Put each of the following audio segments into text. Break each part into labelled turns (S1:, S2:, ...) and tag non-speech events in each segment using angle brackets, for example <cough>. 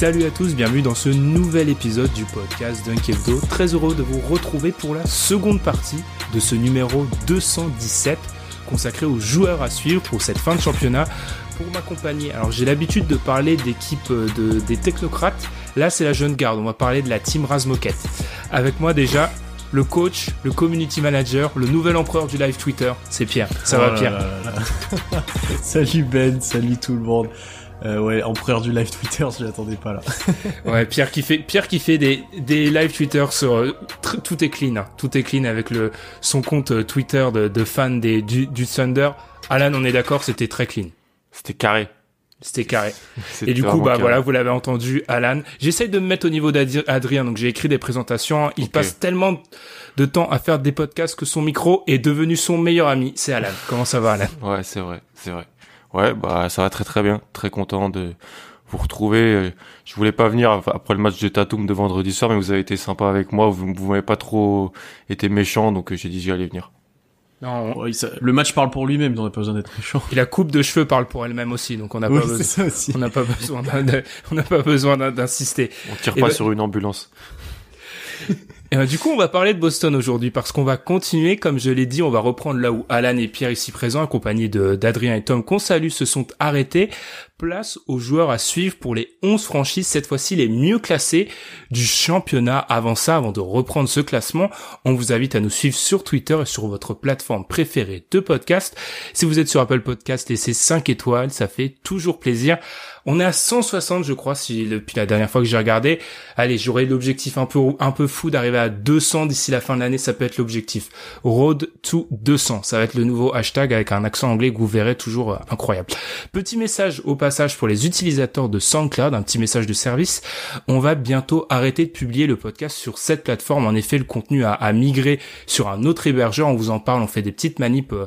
S1: Salut à tous, bienvenue dans ce nouvel épisode du podcast Dunk Hebdo. Très heureux de vous retrouver pour la seconde partie de ce numéro 217 consacré aux joueurs à suivre pour cette fin de championnat. Pour m'accompagner, alors j'ai l'habitude de parler d'équipe de, des technocrates. Là, c'est la jeune garde. On va parler de la team Razmoket. Avec moi déjà, le coach, le community manager, le nouvel empereur du live Twitter, c'est Pierre. Ça
S2: Oh
S1: va
S2: là
S1: Pierre
S2: là là. <laughs> Salut Ben, salut tout le monde. Euh, ouais, empereur du live Twitter, je l'attendais pas là. <laughs>
S1: Ouais, Pierre qui fait Pierre qui fait des des live Twitter sur euh, tout est clean, hein. tout est clean avec le son compte euh, Twitter de, de fan des du, du Thunder. Alan, on est d'accord, c'était très clean.
S3: C'était carré.
S1: C'était carré. <laughs>
S3: C'était
S1: Et du coup, bah
S3: carré.
S1: voilà, vous l'avez entendu, Alan. J'essaye de me mettre au niveau d'Adrien, donc j'ai écrit des présentations. Il passe tellement de temps à faire des podcasts que son micro est devenu son meilleur ami. C'est Alan. Comment ça va, Alan?
S3: Ouais, c'est vrai, c'est vrai. Ouais, bah ça va très très bien. Très content de vous retrouver. Je voulais pas venir après le match de Tatum de vendredi soir, mais vous avez été sympa avec moi. Vous, vous m'avez pas trop été méchant, donc euh, j'ai dit j'y allais venir.
S1: Non, on-
S2: Ouais, ça- le match parle pour lui-même, on n'a pas besoin d'être méchant.
S1: Et la coupe de cheveux parle pour elle-même aussi, donc on n'a
S2: Oui,
S1: pas besoin. On n'a pas besoin on n'a pas besoin d'un- d'insister.
S3: On tire pas
S1: ben-
S3: sur une ambulance.
S1: Et ben, du coup, on va parler de Boston aujourd'hui parce qu'on va continuer, comme je l'ai dit, on va reprendre là où Alan et Pierre ici présents, accompagnés d'Adrien et Tom qu'on salue, se sont arrêtés. Place aux joueurs à suivre pour les 11 franchises, cette fois-ci les mieux classés du championnat. Avant ça, avant de reprendre ce classement, on vous invite à nous suivre sur Twitter et sur votre plateforme préférée de podcast. Si vous êtes sur Apple Podcast, laissez 5 étoiles, ça fait toujours plaisir. On est à 160, je crois, depuis la dernière fois que j'ai regardé. Allez, j'aurai l'objectif un peu un peu fou d'arriver à 200 d'ici la fin de l'année. Ça peut être l'objectif. Road to 200. Ça va être le nouveau hashtag avec un accent anglais que vous verrez toujours euh, incroyable. Petit message au passage pour les utilisateurs de SoundCloud, un petit message de service. On va bientôt arrêter de publier le podcast sur cette plateforme. En effet, le contenu a, a migré sur un autre hébergeur. On vous en parle. On fait des petites manips euh,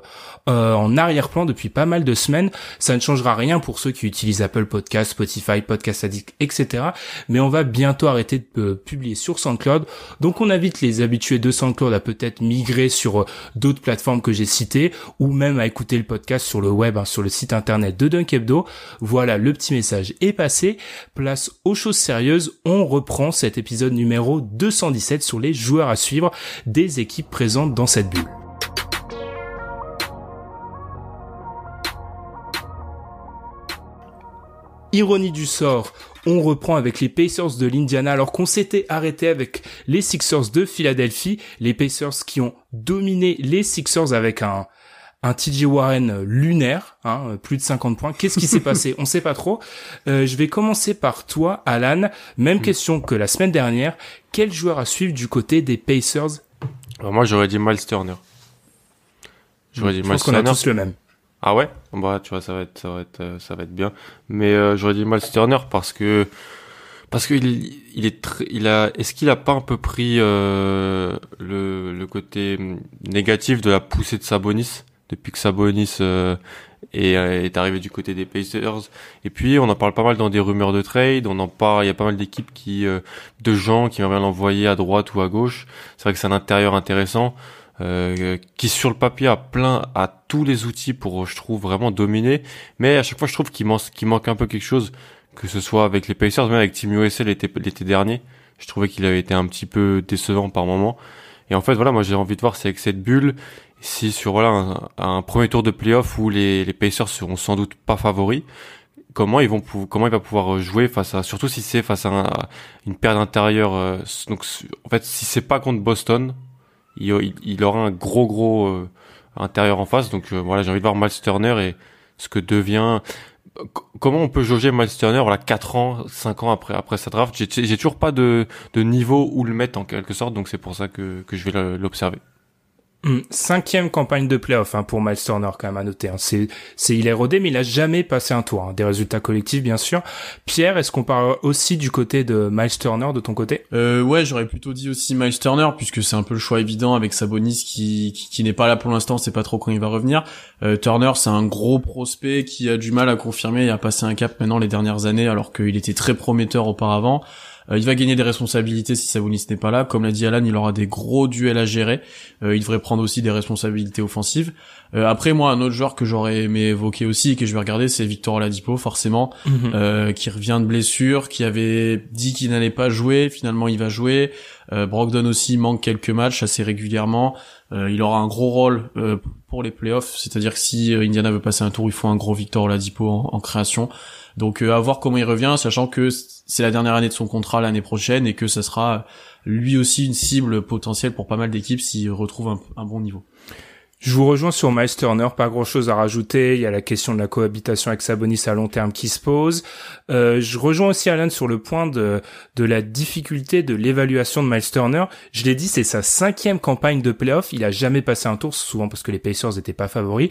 S1: euh, en arrière-plan depuis pas mal de semaines. Ça ne changera rien pour ceux qui utilisent Apple Podcast, Spotify, Podcast Addict, etc. Mais on va bientôt arrêter de euh, publier sur SoundCloud. Donc on invite les habitués de SoundCloud à peut-être migrer sur euh, d'autres plateformes que j'ai citées ou même à écouter le podcast sur le web, hein, sur le site internet de Dunk Hebdo. Voilà, le petit message est passé. Place aux choses sérieuses. On reprend cet épisode numéro 217 sur les joueurs à suivre des équipes présentes dans cette bulle. Ironie du sort, on reprend avec les Pacers de l'Indiana alors qu'on s'était arrêté avec les Sixers de Philadelphie, les Pacers qui ont dominé les Sixers avec un un TJ Warren lunaire, hein, plus de 50 points. Qu'est-ce qui s'est <laughs> passé? On sait pas trop. Euh, je vais commencer par toi, Alan. Même question que la semaine dernière. Quel joueur à suivre du côté des Pacers?
S3: Alors, moi j'aurais dit Miles Turner. J'aurais dit
S1: Je
S3: Miles
S1: pense qu'on a tous le même.
S3: Ah ouais? Bah tu vois ça va être ça va être euh, ça va être bien. Mais euh, j'aurais dit Miles Turner parce que parce qu'il il est il a est-ce qu'il a pas un peu pris euh, le le côté hum, négatif de la poussée de Sabonis? Depuis que Sabonis euh, est, euh, est arrivé du côté des Pacers. Et puis on en parle pas mal dans des rumeurs de trade, on en parle il y a pas mal d'équipes qui euh, de gens qui aimeraient l'envoyer à droite ou à gauche. C'est vrai que c'est un intérieur intéressant euh, qui sur le papier a plein a tous les outils pour je trouve vraiment dominer. Mais à chaque fois je trouve qu'il manque qu'il manque un peu quelque chose que ce soit avec les Pacers même avec Team USA l'été l'été dernier. Je trouvais qu'il avait été un petit peu décevant par moment. Et en fait voilà moi j'ai envie de voir si avec cette bulle si sur voilà un, premier tour de playoff où les, les Pacers seront sans doute pas favoris comment ils vont comment il va pouvoir jouer face à surtout si c'est face à, un- à une paire d'intérieur euh, donc en fait si c'est pas contre Boston il, il, aura un gros gros euh, intérieur en face. Donc euh, voilà j'ai envie de voir Miles Turner et ce que devient comment on peut jauger Miles Turner voilà 4 ans 5 ans après après sa draft? J'ai toujours pas de de niveau où le mettre en quelque sorte. Donc c'est pour ça que que je vais l'observer
S1: Hum, cinquième campagne de playoff hein, pour Miles Turner quand même à noter. Hein. C'est, c'est il est rodé, mais il a jamais passé un tour. Hein. Des résultats collectifs bien sûr. Pierre, est-ce qu'on parle aussi du côté de Miles Turner de ton côté?
S2: Euh, Ouais, j'aurais plutôt dit aussi Miles Turner puisque c'est un peu le choix évident avec Sabonis qui qui, qui n'est pas là pour l'instant. C'est pas trop quand il va revenir. Euh, Turner, c'est un gros prospect qui a du mal à confirmer et à passer un cap maintenant les dernières années alors qu'il était très prometteur auparavant. Euh, il va gagner des responsabilités si Sabonis n'est pas là. Comme l'a dit Alan, il aura des gros duels à gérer. Euh, il devrait prendre aussi des responsabilités offensives. Euh, après, moi, un autre joueur que j'aurais aimé évoquer aussi et que je vais regarder, c'est Victor Oladipo, forcément, mhm. qui revient de blessure, qui avait dit qu'il n'allait pas jouer. Finalement, il va jouer. Brogdon aussi manque quelques matchs assez régulièrement. il aura un gros rôle pour les playoffs, c'est-à-dire que si Indiana veut passer un tour, il faut un gros Victor Oladipo en, en création. Donc à voir comment il revient, sachant que c'est la dernière année de son contrat l'année prochaine et que ça sera lui aussi une cible potentielle pour pas mal d'équipes s'il retrouve un, bon niveau.
S1: Je vous rejoins sur Miles Turner, pas grand chose à rajouter. Il y a la question de la cohabitation avec Sabonis à long terme qui se pose. Euh, je rejoins aussi Alan sur le point de, de la difficulté de l'évaluation de Miles Turner. Je l'ai dit, c'est sa cinquième campagne de playoff. Il a jamais passé un tour, souvent parce que les Pacers n'étaient pas favoris.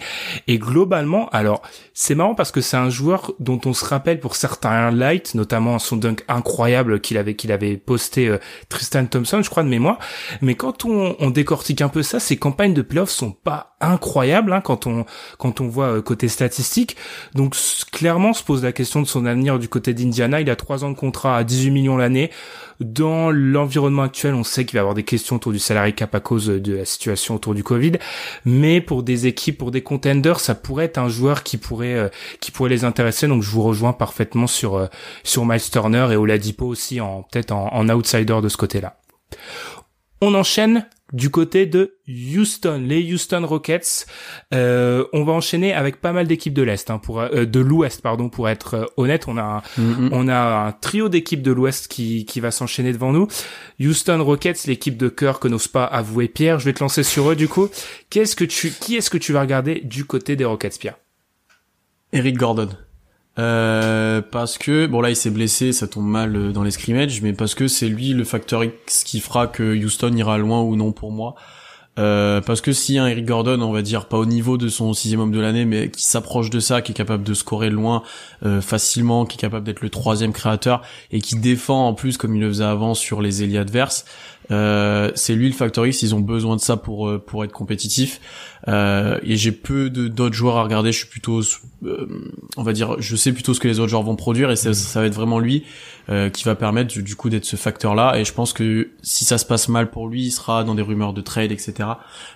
S1: Et globalement, alors, c'est marrant parce que c'est un joueur dont on se rappelle pour certains lights, notamment son dunk incroyable qu'il avait, qu'il avait posté euh, Tristan Thompson, je crois de mémoire. Mais quand on, on décortique un peu ça, ses campagnes de playoff sont pas incroyable hein, quand on quand on voit euh, côté statistique. Donc clairement se pose la question de son avenir du côté d'Indiana. Il a trois ans de contrat à 18 millions l'année. Dans l'environnement actuel, on sait qu'il va y avoir des questions autour du salarié cap à cause de la situation autour du Covid. Mais pour des équipes, pour des contenders, ça pourrait être un joueur qui pourrait euh, qui pourrait les intéresser. Donc je vous rejoins parfaitement sur euh, sur Miles Turner et Oladipo aussi en peut-être en, en outsider de ce côté-là. On enchaîne du côté de Houston, les Houston Rockets. Euh, on va enchaîner avec pas mal d'équipes de l'est, hein, pour euh, de l'ouest pardon, pour être euh, honnête. On a un, mm-hmm. on a un trio d'équipes de l'ouest qui qui va s'enchaîner devant nous. Houston Rockets, l'équipe de cœur que n'ose pas avouer Pierre. Je vais te lancer sur eux du coup. Qu'est-ce que tu, qui est-ce que tu vas regarder du côté des Rockets, Pierre?
S2: Eric Gordon. Euh, parce que bon là il s'est blessé, ça tombe mal euh, dans les scrimmages, mais parce que c'est lui le facteur X qui fera que Houston ira loin ou non pour moi. Euh, parce que si un Eric Gordon, on va dire pas au niveau de son sixième homme de l'année, mais qui s'approche de ça, qui est capable de scorer loin facilement, qui est capable d'être le troisième créateur et qui défend en plus comme il le faisait avant sur les ailiers adverses, c'est lui le factor X, ils ont besoin de ça pour euh, pour être compétitifs. Euh, et j'ai peu de d'autres joueurs à regarder. Je suis plutôt, euh, on va dire, je sais plutôt ce que les autres joueurs vont produire et ça, ça va être vraiment lui qui va permettre du, coup d'être ce facteur-là. Et je pense que si ça se passe mal pour lui, il sera dans des rumeurs de trade, etc.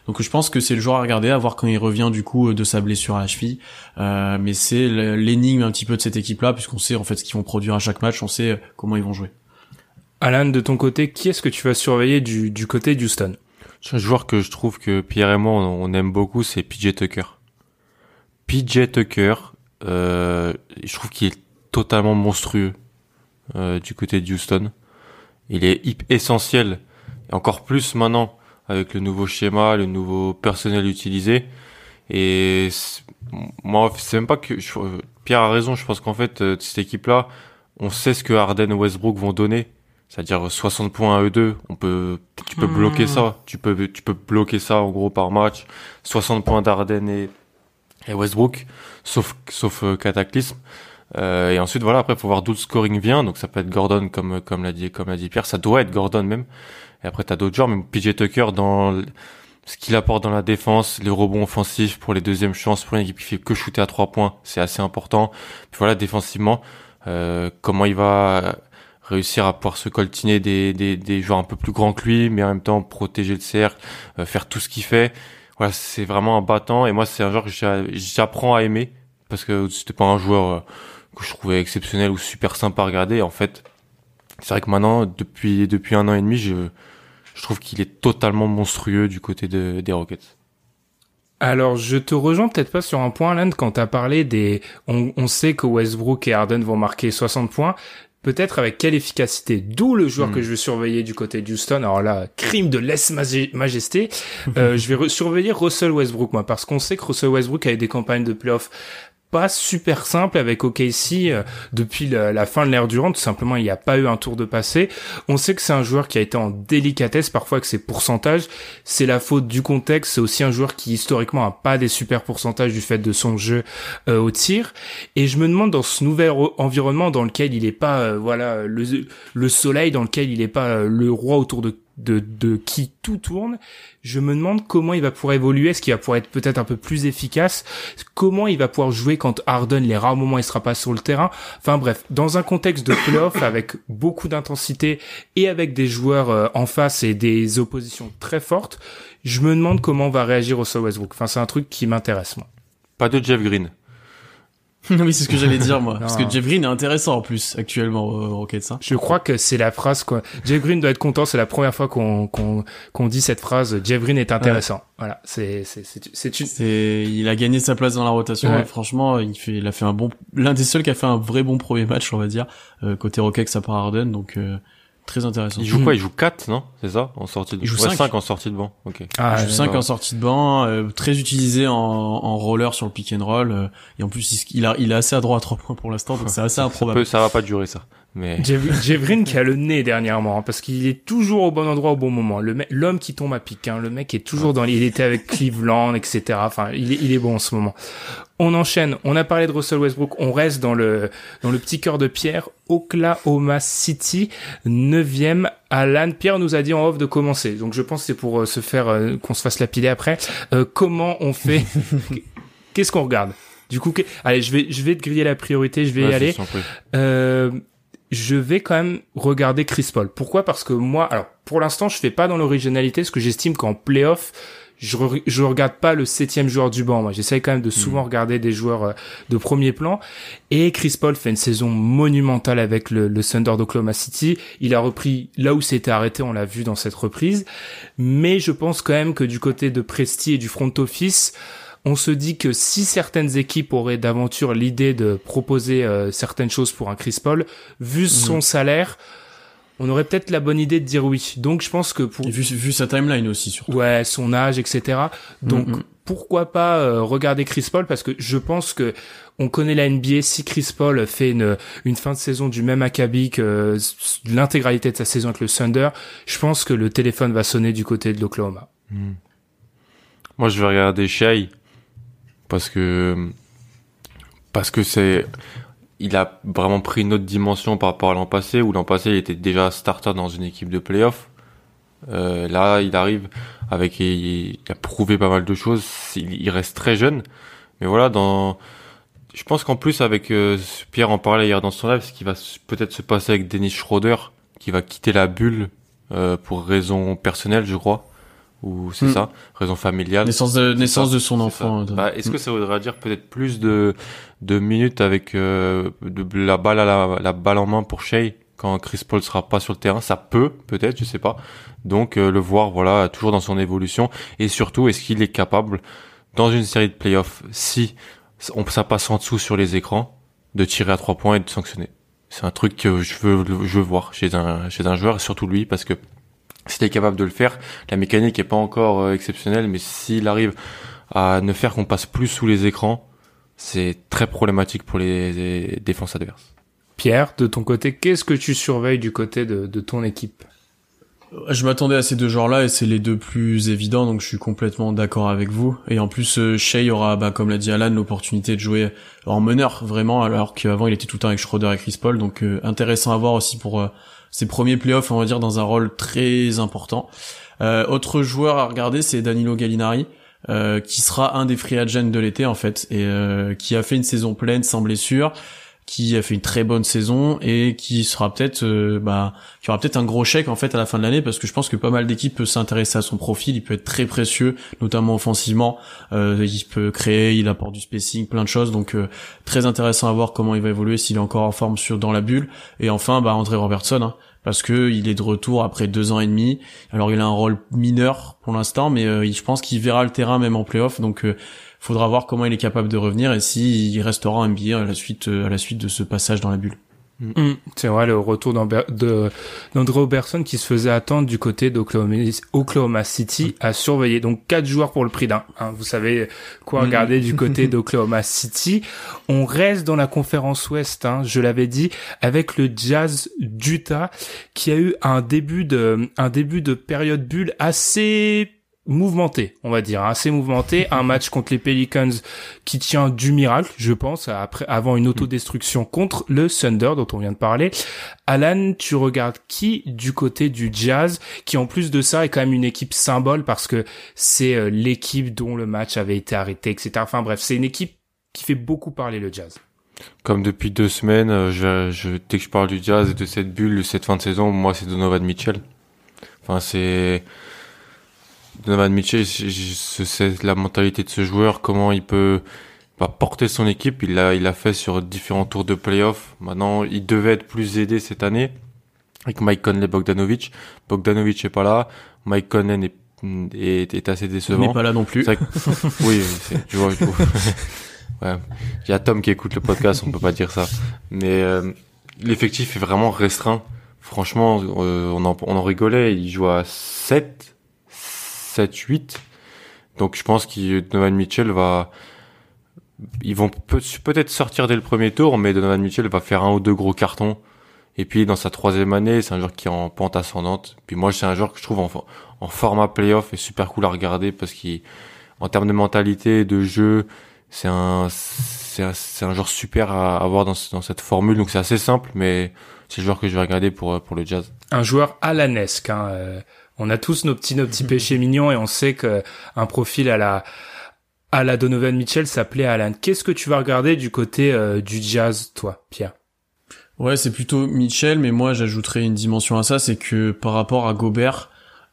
S2: Donc je pense que c'est le joueur à regarder, à voir quand il revient du coup de sa blessure à la cheville. mais c'est l'énigme un petit peu de cette équipe-là, puisqu'on sait en fait ce qu'ils vont produire à chaque match, on sait comment ils vont jouer.
S1: Alan, de ton côté, qui est-ce que tu vas surveiller du, du côté d'Houston?
S3: Un joueur que je trouve que Pierre et moi on, aime beaucoup, c'est PJ Tucker. PJ Tucker, euh, je trouve qu'il est totalement monstrueux euh, du côté d'Houston. Il est essentiel, et encore plus maintenant avec le nouveau schéma, le nouveau personnel utilisé. Et moi, c'est même pas que Pierre a raison. Je pense qu'en fait, euh, cette équipe-là, on sait ce que Harden et Westbrook vont donner c'est-à-dire 60 points à eux deux, on peut, tu peux bloquer hmm. ça, tu peux, tu peux bloquer ça en gros par match. 60 points d'Arden et, et Westbrook, sauf, sauf euh, Cataclysme. Euh, et ensuite voilà, après faut voir d'où le scoring vient, donc ça peut être Gordon comme comme l'a dit comme l'a dit Pierre, ça doit être Gordon même. Et après t'as d'autres joueurs, même PJ Tucker dans ce qu'il apporte dans la défense, les rebonds offensifs pour les deuxièmes chances pour une équipe qui fait que shooter à trois points, c'est assez important. Puis voilà défensivement, euh, comment il va réussir à pouvoir se coltiner des, des, des, joueurs un peu plus grands que lui, mais en même temps protéger le cercle, euh, faire tout ce qu'il fait. Voilà, c'est vraiment un battant. Et moi, c'est un joueur que j'apprends à aimer parce que c'était pas un joueur euh, que je trouvais exceptionnel ou super sympa à regarder. En fait, c'est vrai que maintenant, depuis depuis un an et demi, je je trouve qu'il est totalement monstrueux du côté de, des Rockets.
S1: Alors, je te rejoins peut-être pas sur un point, Land, quand t'as parlé des... On, on, sait que Westbrook et Harden vont marquer 60 points, peut-être avec quelle efficacité. D'où le joueur que hmm. je vais surveiller du côté de Houston. Alors là, crime de lèse-majesté. euh, <laughs> je vais surveiller Russell Westbrook, moi, parce qu'on sait que Russell Westbrook a eu des campagnes de playoffs pas super simple avec OKC euh, depuis la, fin de l'ère Durant. Tout simplement, il n'y a pas eu un tour de passé. On sait que c'est un joueur qui a été en délicatesse parfois avec ses pourcentages. C'est la faute du contexte. C'est aussi un joueur qui historiquement a pas des super pourcentages du fait de son jeu euh, au tir. Et je me demande dans ce nouvel environnement dans lequel il est pas, euh, voilà, le, le soleil, dans lequel il est pas le roi autour de de, de qui tout tourne, je me demande comment il va pouvoir évoluer, est-ce qu'il va pouvoir être peut-être un peu plus efficace, comment il va pouvoir jouer quand Harden, les rares moments, il sera pas sur le terrain. Enfin bref, dans un contexte de playoff <coughs> avec beaucoup d'intensité et avec des joueurs euh, en face et des oppositions très fortes, je me demande comment va réagir au Westbrook. Enfin, c'est un truc qui m'intéresse, moi.
S3: Pas de Jeff Green. <laughs>
S2: non oui c'est ce que j'allais dire moi. <laughs> Parce que Jeff Green est intéressant en plus actuellement au Rockets hein.
S1: je crois que c'est la phrase quoi. Jeff Green doit être content c'est la première fois qu'on qu'on qu'on dit cette phrase Jeff Green est intéressant. Voilà c'est c'est c'est une
S2: c'est il a gagné sa place dans la rotation franchement il fait il a fait un bon l'un des seuls qui a fait un vrai bon premier match on va dire euh, côté Rockets à part Harden donc euh, Très intéressant.
S3: Il joue quoi? Il joue 4, non? C'est ça? En sortie de
S2: Il joue 5.
S3: en sortie de banc. OK.
S2: Ah, il joue 5 en sortie de banc, euh, très utilisé en, en roller sur le pick and roll euh, et en plus il, a il est assez à droit à 3 points pour l'instant donc <laughs> c'est assez improbable.
S3: Ça, ça va pas durer ça. Mais
S1: qui a le nez dernièrement hein, parce qu'il est toujours au bon endroit au bon moment. Le l'homme qui tombe à pic, hein, le mec est toujours dans. Il était avec Cleveland, etc. Enfin, il est, il est bon en ce moment. On enchaîne. On a parlé de Russell Westbrook. On reste dans le dans le petit cœur de Pierre. Oklahoma City, neuvième. Alan Pierre nous a dit en off de commencer. Donc je pense que c'est pour euh, se faire euh, qu'on se fasse lapider après. Euh, comment on fait? <laughs> Qu'est-ce qu'on regarde? Du coup, allez, je vais je vais te griller la priorité. Je vais y aller. Je vais quand même regarder Chris Paul. Pourquoi? Parce que moi, alors pour l'instant, je fais pas dans l'originalité, ce que j'estime qu'en playoff, je, je regarde pas le septième joueur du banc. Moi, j'essaye quand même de souvent hmm. regarder des joueurs euh, de premier plan. Et Chris Paul fait une saison monumentale avec le, le Thunder d'Oklahoma City. Il a repris là où c'était arrêté, on l'a vu dans cette reprise. Mais je pense quand même que du côté de Presti et du front office, on se dit que si certaines équipes auraient d'aventure l'idée de proposer euh, certaines choses pour un Chris Paul, vu mhm. son salaire, on aurait peut-être la bonne idée de dire oui. Donc je pense que pour
S2: vu, vu sa timeline aussi surtout.
S1: Ouais, son âge, etc. Donc mhm. pourquoi pas euh, regarder Chris Paul? Parce que je pense que on connaît la NBA. Si Chris Paul fait une, une fin de saison du même acabit que l'intégralité de sa saison avec le Thunder, je pense que le téléphone va sonner du côté de l'Oklahoma.
S3: Mhm. Moi, je vais regarder Shai parce que parce que c'est il a vraiment pris une autre dimension par rapport à l'an passé où l'an passé il était déjà starter dans une équipe de playoff. Euh, là, il arrive avec il, a prouvé pas mal de choses. Il, reste très jeune, mais voilà dans je pense qu'en plus avec euh, Pierre en parlait hier dans son live, ce qui va peut-être se passer avec Dennis Schroeder qui va quitter la bulle euh, pour raison personnelle, je crois ou c'est hmm. ça, raison familiale.
S2: Naissance de naissance de son enfant.
S3: Bah, est-ce que ça voudrait dire peut-être plus de de minutes avec euh, de la balle à la, la balle en main pour Shea quand Chris Paul sera pas sur le terrain, ça peut peut-être, je sais pas. Donc euh, le voir voilà toujours dans son évolution et surtout est-ce qu'il est capable dans une série de playoffs si on ça passe en dessous sur les écrans de tirer à trois points et de sanctionner? C'est un truc que je veux je veux voir chez un chez un joueur et surtout lui parce que s'il est capable de le faire, la mécanique est pas encore euh, exceptionnelle, mais s'il arrive à ne faire qu'on passe plus sous les écrans, c'est très problématique pour les, défenses adverses.
S1: Pierre, de ton côté, qu'est-ce que tu surveilles du côté de, ton équipe?
S2: Je m'attendais à ces deux genres-là et c'est les deux plus évidents, donc je suis complètement d'accord avec vous. Et en plus, euh, Shea aura, bah, comme l'a dit Alan, l'opportunité de jouer en meneur, vraiment, alors qu'avant il était tout le temps avec Schroeder et Chris Paul, donc euh, intéressant à voir aussi pour ses premiers playoffs, on va dire, dans un rôle très important. Euh, autre joueur à regarder, c'est Danilo Gallinari. Euh, qui sera un des free agents de l'été en fait et euh, qui a fait une saison pleine sans blessure qui a fait une très bonne saison et qui sera peut-être euh, bah qui aura peut-être un gros chèque en fait à la fin de l'année parce que je pense que pas mal d'équipes peuvent s'intéresser à son profil. Il peut être très précieux notamment offensivement. Euh, il peut créer il apporte du spacing plein de choses. Donc euh, très intéressant à voir comment il va évoluer s'il est encore en forme sur dans la bulle. Et enfin bah André Robertson hein, parce que il est de retour après deux ans et demi. Alors il a un rôle mineur pour l'instant mais euh, je pense qu'il verra le terrain même en playoff. Donc faudra voir comment il est capable de revenir et s'il restera en NBA à la suite à la suite de ce passage dans la bulle.
S1: Mm, c'est vrai, le retour d'Amber- de d'Andre Robertson qui se faisait attendre du côté d'Oklahoma Oklahoma City à surveiller. Donc quatre joueurs pour le prix d'un. hein. Vous savez quoi
S2: Mm.
S1: regarder du côté <laughs> d'Oklahoma City. On reste dans la conférence Ouest, hein, je l'avais dit, avec le Jazz d'Utah qui a eu un début de un début de période bulle assez mouvementé, on va dire, hein, assez mouvementé. Un <laughs> match contre les Pelicans qui tient du miracle, je pense, après avant une autodestruction contre le Thunder dont on vient de parler. Alan, tu regardes qui du côté du Jazz, qui en plus de ça est quand même une équipe symbole parce que c'est euh, l'équipe dont le match avait été arrêté, etc. Enfin bref, c'est une équipe qui fait beaucoup parler le Jazz.
S3: Comme depuis deux semaines, euh, je, je, dès que je parle du jazz et de cette bulle, de cette fin de saison, moi c'est Donovan Mitchell. Enfin c'est Donovan Mitchell, c'est la mentalité de ce joueur, comment il peut bah, porter son équipe. Il l'a, il l'a fait sur différents tours de playoff. Maintenant, il devait être plus aidé cette année avec Mike Conley, Bogdanovic. Bogdanovic est pas là. Mike Conley est, est, est assez
S2: Il
S3: décevant.
S2: n'est pas là non plus.
S3: Que- oui, tu vois, <laughs> ouais. Il y a Tom qui écoute le podcast, on peut pas dire ça. Mais euh, l'effectif est vraiment restreint. Franchement, euh, on, en, on en rigolait. Il joue à 7, 7, 8. Donc je pense que Donovan Mitchell va... Ils vont peut- peut-être sortir dès le premier tour, mais Donovan Mitchell va faire un ou deux gros cartons. Et puis dans sa troisième année, c'est un joueur qui est en pente ascendante. Puis moi, c'est un joueur que je trouve en, en format playoff est super cool à regarder parce qu'il, en termes de mentalité, de jeu, c'est un, c'est un, un joueur super à avoir dans, dans cette formule. Donc c'est assez simple, mais c'est le joueur que je vais regarder pour, pour le jazz.
S1: Un joueur alanesque. Hein, euh, on a tous nos petits nos petits péchés <laughs> mignons et on sait que un profil à la à la Donovan Mitchell s'appelait Alan. Qu'est-ce que tu vas regarder du côté euh, du Jazz, toi, Pierre?
S2: Ouais, c'est plutôt Mitchell, mais moi j'ajouterais une dimension à ça, c'est que par rapport à Gobert,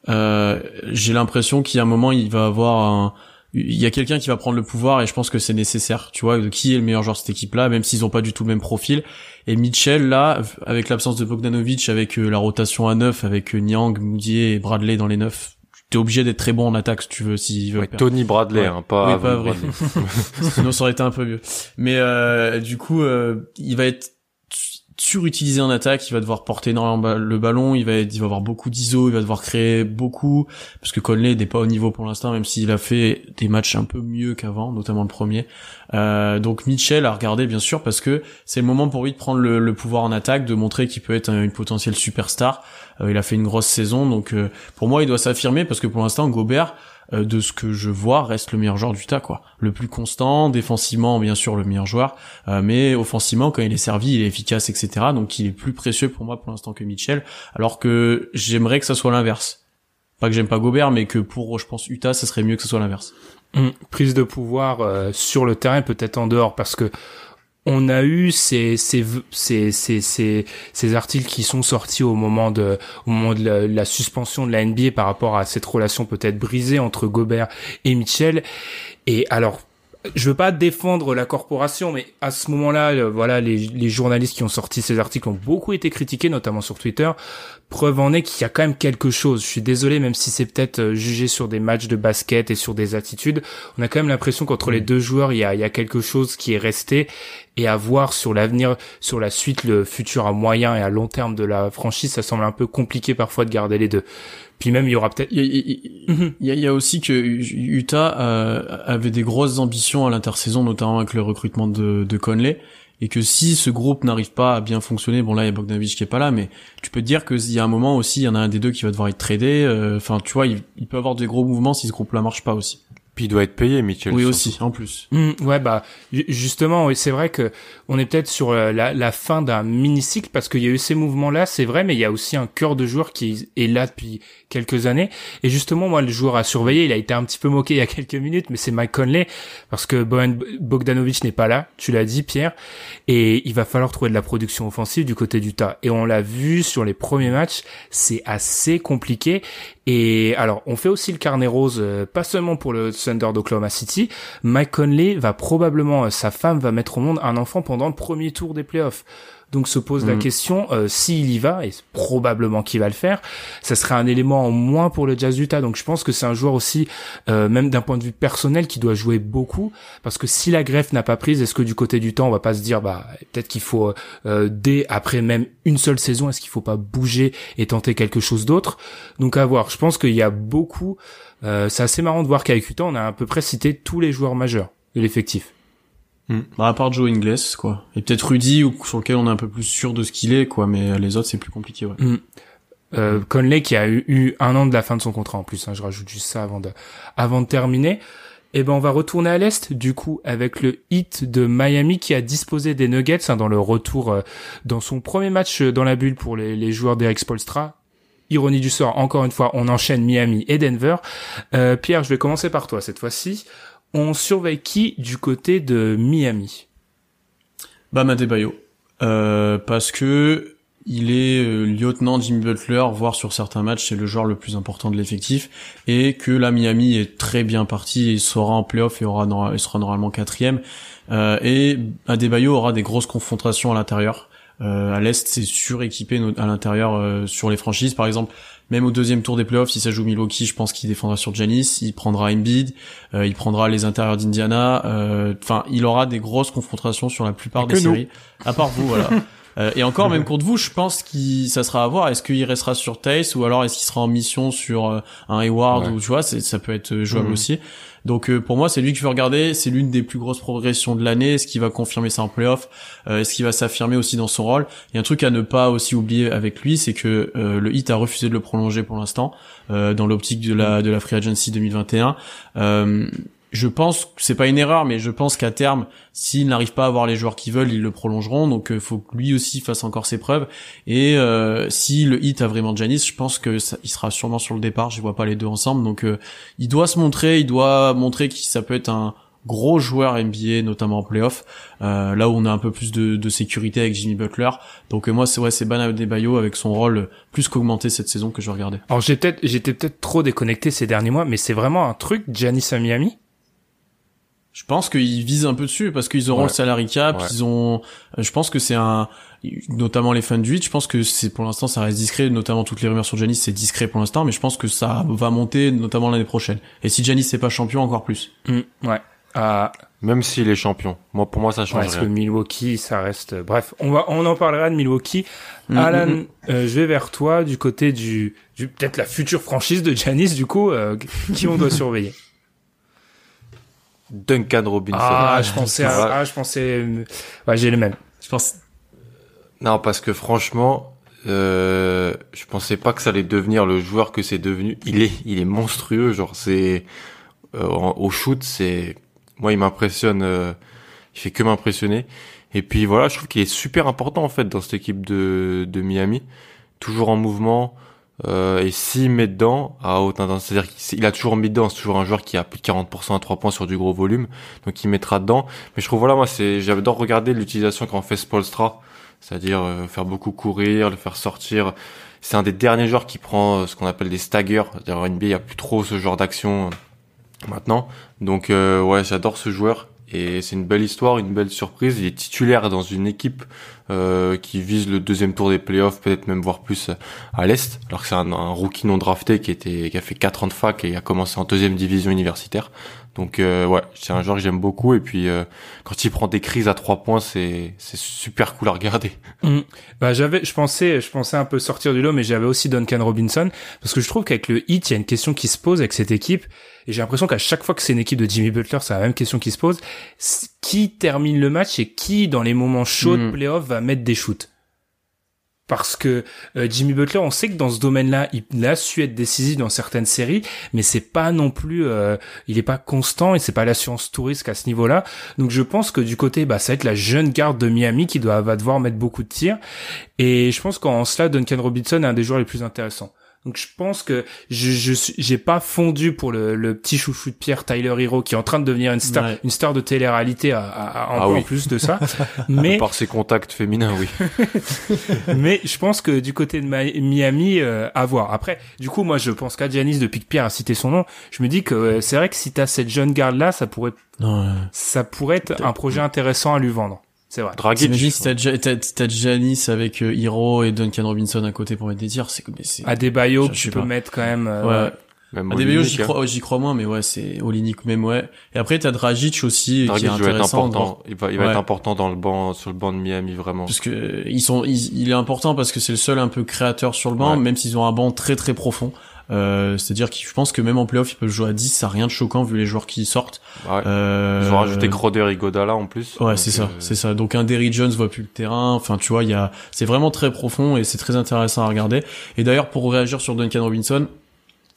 S2: euh, j'ai l'impression qu'il y a un moment il va avoir un, il y a quelqu'un qui va prendre le pouvoir et je pense que c'est nécessaire, tu vois, de qui est le meilleur joueur de cette équipe-là, même s'ils ont pas du tout le même profil. Et Mitchell là, avec l'absence de Bogdanovic, avec euh, la rotation à 9, avec euh, Niang, Moudier et Bradley dans les 9, t'es obligé d'être très bon en attaque si tu veux, veut.
S3: Ouais. Tony Bradley,
S2: Ouais.
S3: hein, pas,
S2: Oui, pas.
S3: Bradley. <laughs> <laughs>
S2: Sinon, ça aurait été un peu mieux. Mais euh, du coup, euh, il va être surutilisé en attaque, il va devoir porter énormément le ballon, il va il va avoir beaucoup d'ISO, il va devoir créer beaucoup, parce que Conley n'est pas au niveau pour l'instant, même s'il a fait des matchs un peu mieux qu'avant, notamment le premier. Euh, donc Mitchell à regarder bien sûr, parce que c'est le moment pour lui de prendre le, pouvoir en attaque, de montrer qu'il peut être un- une potentielle superstar. Euh, il a fait une grosse saison, donc euh, pour moi il doit s'affirmer, parce que pour l'instant Gobert, euh, de ce que je vois, reste le meilleur joueur du tas, quoi. Le plus constant, défensivement, bien sûr, le meilleur joueur, euh, mais offensivement, quand il est servi, il est efficace, etc. Donc, il est plus précieux pour moi pour l'instant que Mitchell, alors que j'aimerais que ça soit l'inverse. Pas que j'aime pas Gobert, mais que pour, je pense, Utah, ça serait mieux que ce soit l'inverse.
S1: Hum, Prise de pouvoir euh, sur le terrain, peut-être en dehors, parce que on a eu ces ces ces ces ces, articles qui sont sortis au moment de au moment de la, la suspension de la NBA par rapport à cette relation peut-être brisée entre Gobert et Mitchell. Et alors je veux pas défendre la corporation, mais à ce moment-là, euh, voilà, les, les journalistes qui ont sorti ces articles ont beaucoup été critiqués, notamment sur Twitter. Preuve en est qu'il y a quand même quelque chose. Je suis désolé, même si c'est peut-être euh, jugé sur des matchs de basket et sur des attitudes, on a quand même l'impression qu'entre les deux joueurs, il y a, il y a quelque chose qui est resté et à voir sur l'avenir, sur la suite, le futur à moyen et à long terme de la franchise, ça semble un peu compliqué parfois de garder les deux. Puis même, il y aura peut-être...
S2: Il y a, il y y y a aussi que Utah euh, avait des grosses ambitions à l'intersaison, notamment avec le recrutement de, de Conley, et que si ce groupe n'arrive pas à bien fonctionner, bon là il y a Bogdanovic qui est pas là, mais tu peux te dire qu'il y a un moment aussi, il y en a un des deux qui va devoir être tradé. euh, Enfin, tu vois, il, il peut avoir des gros mouvements si ce groupe-là marche pas aussi.
S3: Puis il doit être payé, Mitchell.
S2: oui
S3: surtout.
S2: aussi, en plus.
S1: Mm, ouais bah ju- justement oui, c'est vrai que on est peut-être sur euh, la, la fin d'un mini cycle parce qu'il y a eu ces mouvements là c'est vrai mais il y a aussi un cœur de joueur qui est là depuis quelques années et justement moi le joueur à surveiller il a été un petit peu moqué il y a <laughs> quelques minutes mais c'est Mike Conley parce que Bojan Bogdanovic n'est pas là tu l'as dit Pierre et il va falloir trouver de la production offensive du côté du tas et on l'a vu sur les premiers matchs c'est assez compliqué et alors, on fait aussi le carnet rose, euh, pas seulement pour le Thunder d'Oklahoma City. Mike Conley va probablement, euh, sa femme va mettre au monde un enfant pendant le premier tour des playoffs. Donc se pose la
S2: Mhm.
S1: question euh, s'il y va et c'est probablement qu'il va le faire, ça serait un élément en moins pour le Jazz d'Utah. Donc je pense que c'est un joueur aussi euh, même d'un point de vue personnel qui doit jouer beaucoup parce que si la greffe n'a pas prise, est-ce que du côté du temps on va pas se dire bah peut-être qu'il faut euh, dès après même une seule saison, est-ce qu'il faut pas bouger et tenter quelque chose d'autre? Donc à voir. Je pense qu'il y a beaucoup. euh, c'est assez marrant de voir qu'avec Utah on a à peu près cité tous les joueurs majeurs de l'effectif.
S2: Bah, à part Joe Ingles, quoi. Et peut-être Rudy, ou sur lequel on est un peu plus sûr de ce qu'il est, quoi. Mais les autres, c'est plus compliqué, ouais.
S1: Euh, Conley qui a eu, eu un an de la fin de son contrat en plus. hein, je rajoute juste ça avant de, avant de terminer. Et ben on va retourner à l'est du coup avec le hit de Miami qui a disposé des Nuggets hein, dans le retour euh, dans son premier match euh, dans la bulle pour les, les joueurs d'Eric Spolstra. Ironie du sort, encore une fois, on enchaîne Miami et Denver. Euh, Pierre, je vais commencer par toi cette fois-ci. On surveille qui du côté de Miami?
S2: Bam Adebayo. Euh, parce que il est euh, lieutenant Jimmy Butler, voire sur certains matchs, c'est le joueur le plus important de l'effectif, et que la Miami est très bien parti et sera en playoff et aura et sera normalement quatrième. Euh, et Adebayo aura des grosses confrontations à l'intérieur. Euh, à l'est, c'est suréquipé à l'intérieur euh, sur les franchises, par exemple. Même au deuxième tour des playoffs, si ça joue Milwaukee, je pense qu'il défendra sur Giannis, il prendra Embiid, euh, il prendra les intérieurs d'Indiana. euh, Enfin, il aura des grosses confrontations sur la plupart des
S3: que nous.
S2: séries. À part vous, voilà. <laughs> Euh, et encore, même contre vous, je pense qu'il ça sera à voir. Est-ce qu'il restera sur Tace ou alors est-ce qu'il sera en mission sur euh, un Hayward
S3: Ouais.
S2: ou tu vois, ça peut être jouable
S3: Mhm.
S2: aussi. Donc euh, pour moi, c'est lui que je veux regarder. C'est l'une des plus grosses progressions de l'année. Est-ce qu'il va confirmer ça en playoff? Euh, Est-ce qu'il va s'affirmer aussi dans son rôle? Il y a un truc à ne pas aussi oublier avec lui, c'est que euh, le Heat a refusé de le prolonger pour l'instant euh, dans l'optique de la de la free agency 2021. Euh, je pense c'est pas une erreur, mais je pense qu'à terme, s'il n'arrive pas à avoir les joueurs qui veulent, ils le prolongeront. Donc, il faut que lui aussi fasse encore ses preuves. Et euh, si le hit a vraiment Janis, je pense que ça, il sera sûrement sur le départ. Je vois pas les deux ensemble. Donc, euh, il doit se montrer. Il doit montrer que ça peut être un gros joueur NBA, notamment en playoff. Euh, là où on a un peu plus de, de sécurité avec Jimmy Butler. Donc, euh, moi, c'est ouais, c'est Bam Adebayo avec son rôle plus qu'augmenté cette saison que je regardais.
S1: Alors j'ai peut-être, j'étais peut-être trop déconnecté ces derniers mois, mais c'est vraiment un truc, Giannis à Miami.
S2: Je pense qu'ils visent un peu dessus parce qu'ils auront
S3: Ouais.
S2: le salary cap,
S3: Ouais.
S2: ils ont. euh, Je pense que c'est un, notamment les fans du 8, Je pense que c'est pour l'instant ça reste discret, notamment toutes les rumeurs sur Janis c'est discret pour l'instant, mais je pense que ça va monter notamment l'année prochaine. Et si Janis n'est pas champion, encore plus.
S1: Mm, ouais. Ah,
S3: Même s'il est champion. Moi, pour moi, ça
S1: ouais,
S3: change
S1: parce que
S3: rien.
S1: Milwaukee, ça reste. Bref, on va, on en parlera de Milwaukee.
S2: Mm,
S1: Alan,
S2: mm,
S1: euh, je vais vers toi du côté du, du peut-être la future franchise de Giannis. Du coup, euh, qui on doit <laughs> surveiller
S3: Duncan Robinson.
S1: Ah, je pensais, à, ah, je pensais. Ouais, j'ai le même.
S2: Je pense.
S3: Non, parce que franchement, euh, je pensais pas que ça allait devenir le joueur que c'est devenu. Il est, il est monstrueux. Genre, c'est euh, au shoot, c'est moi, il m'impressionne. euh, il fait que m'impressionner. Et puis voilà, je trouve qu'il est super important en fait dans cette équipe de de Miami, toujours en mouvement. Euh, et s'il met dedans à haute intensité, c'est-à-dire qu'il il a toujours mis dedans, c'est toujours un joueur qui a plus de 40% à 3 points sur du gros volume, donc il mettra dedans. Mais je trouve voilà, moi c'est, j'adore regarder l'utilisation qu'en fait Spolstra, c'est-à-dire euh, faire beaucoup courir, le faire sortir. C'est un des derniers joueurs qui prend euh, ce qu'on appelle des staggers, c'est-à-dire en NBA il y a plus trop ce genre d'action euh, maintenant. Donc ouais, j'adore ce joueur et c'est une belle histoire, une belle surprise. Il est titulaire dans une équipe euh, qui vise le deuxième tour des playoffs, peut-être même voir plus à l'est, alors que c'est un, rookie non drafté qui qui a fait 4 ans de fac et a commencé en deuxième division universitaire. Donc euh, ouais, c'est un joueur que j'aime beaucoup et puis euh, quand il prend des crises à trois points, c'est c'est super cool à regarder. <laughs>
S1: Mm. Bah j'avais, je pensais, je pensais un peu sortir du lot, mais j'avais aussi Duncan Robinson parce que je trouve qu'avec le hit, il y a une question qui se pose avec cette équipe, et j'ai l'impression qu'à chaque fois que c'est une équipe de Jimmy Butler, c'est la même question qui se pose qui termine le match et qui dans les moments chauds de
S2: Mm.
S1: playoff va mettre des shoots? Parce que euh, Jimmy Butler, on sait que dans ce domaine-là, il a su être décisif dans certaines séries, mais c'est pas non plus, euh, il est pas constant et c'est pas l'assurance touriste à ce niveau-là. Donc je pense que du côté, bah ça va être la jeune garde de Miami qui va devoir mettre beaucoup de tirs. Et je pense qu'en cela, Duncan Robinson est un des joueurs les plus intéressants. Donc je pense que je je suis- j'ai pas fondu pour le, le petit chouchou de Pierre Tyler Hero qui est en train de devenir une star
S2: Ouais.
S1: une star de télé-réalité à, à- à- en,
S3: Ah
S1: en
S3: oui.
S1: plus de ça. <laughs> Mais
S3: Par ses contacts féminins, oui. <laughs>
S1: mais je pense que du côté de Miami, euh, à voir. Après, du coup, moi, je pense qu'à Giannis, depuis que Pierre a cité son nom, je me dis que euh, c'est vrai que si t'as cette jeune garde-là, ça pourrait,
S2: Non, euh,
S1: ça pourrait être un projet intéressant à lui vendre. C'est vrai.
S3: Dragic.
S2: T'imagines si t'as t'as t'as Giannis avec euh, Hero et Duncan Robinson à côté pour mettre des tirs, c'est mais c'est.
S1: Adebayo, tu peux
S2: pas.
S1: mettre quand même. euh,
S2: Ouais.
S1: ouais.
S3: Même
S2: Adebayo, j'y
S3: hein.
S2: crois, j'y crois moins, mais ouais, c'est Olynyk même, ouais. Et après, t'as Dragic aussi,
S3: Dragic
S2: qui est
S3: va être
S2: intéressant.
S3: important. Il va, il va
S2: Ouais.
S3: être important dans le banc, sur le banc de Miami, vraiment.
S2: Parce que ils sont, ils- il est important parce que c'est le seul un peu créateur sur le banc,
S3: Ouais.
S2: même s'ils ont un banc très très profond. Euh, c'est-à-dire que je pense que même en playoff, ils peuvent jouer à 10, ça a rien de choquant vu les joueurs qui sortent.
S3: Ouais.
S2: Euh,
S3: Ils ont rajouté Crowder et Godala en plus.
S2: Ouais, c'est ça,
S3: euh,
S2: c'est ça. Donc un Derry Jones voit plus le terrain. Enfin, tu vois, il y a, c'est vraiment très profond et c'est très intéressant à regarder. Et d'ailleurs, pour réagir sur Duncan Robinson,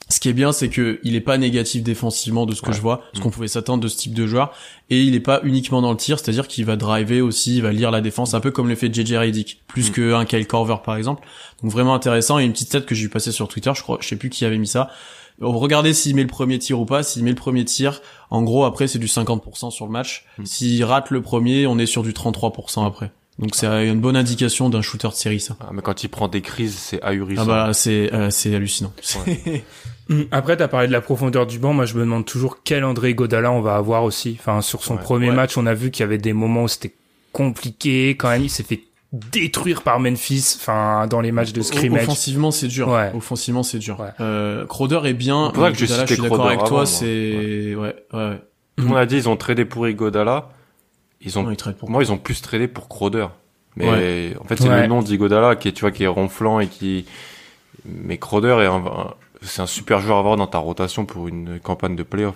S2: ce qui est bien, c'est que il est pas négatif défensivement de ce que
S3: Ouais.
S2: je vois, ce
S3: Mm.
S2: qu'on pouvait s'attendre de ce type de joueur, et il est pas uniquement dans le tir, c'est-à-dire qu'il va driver aussi, il va lire la défense, un peu comme le fait JJ Redick, plus
S3: Mm.
S2: que un Kyle Korver par exemple. Donc vraiment intéressant. Et une petite stat que j'ai vu passer sur Twitter, je crois, je sais plus qui avait mis ça. Regardez s'il met le premier tir ou pas. S'il met le premier tir, en gros après c'est du 50% sur le match.
S3: Mm.
S2: S'il rate le premier, on est sur du 33% après. Donc c'est une bonne indication d'un shooter de série ça.
S3: ah, mais quand il prend des crises, c'est
S2: Ah
S3: ahurissant.
S2: bah c'est euh, c'est hallucinant. <laughs>
S1: Hum, Après, t'as parlé de la profondeur du banc. Moi, je me demande toujours quel André Godala on va avoir aussi. Enfin, sur son
S3: Ouais.
S1: premier
S2: Ouais.
S1: match, on a vu qu'il y avait des moments où c'était compliqué. Quand même, il s'est fait détruire par Memphis. Enfin, dans les matchs de scrimmage.
S2: Offensivement c'est dur.
S1: Ouais.
S2: Offensivement c'est dur.
S1: Ouais.
S2: Euh, Crowder est bien.
S3: C'est pour ça que je
S2: Godala,
S3: citais
S2: suis d'accord avec toi. C'est ouais ouais. ouais.
S3: Le monde a dit ils ont tradé pour Igodala. Ils ont,
S2: Non, il traite pour
S3: ils ont plus tradé pour Crowder. Mais
S2: Ouais.
S3: en fait, c'est
S1: Ouais.
S3: le nom d'Igodala qui est, tu vois, qui est ronflant et qui. Mais Crowder est un, un- c'est un super joueur à avoir dans ta rotation pour une campagne de playoff.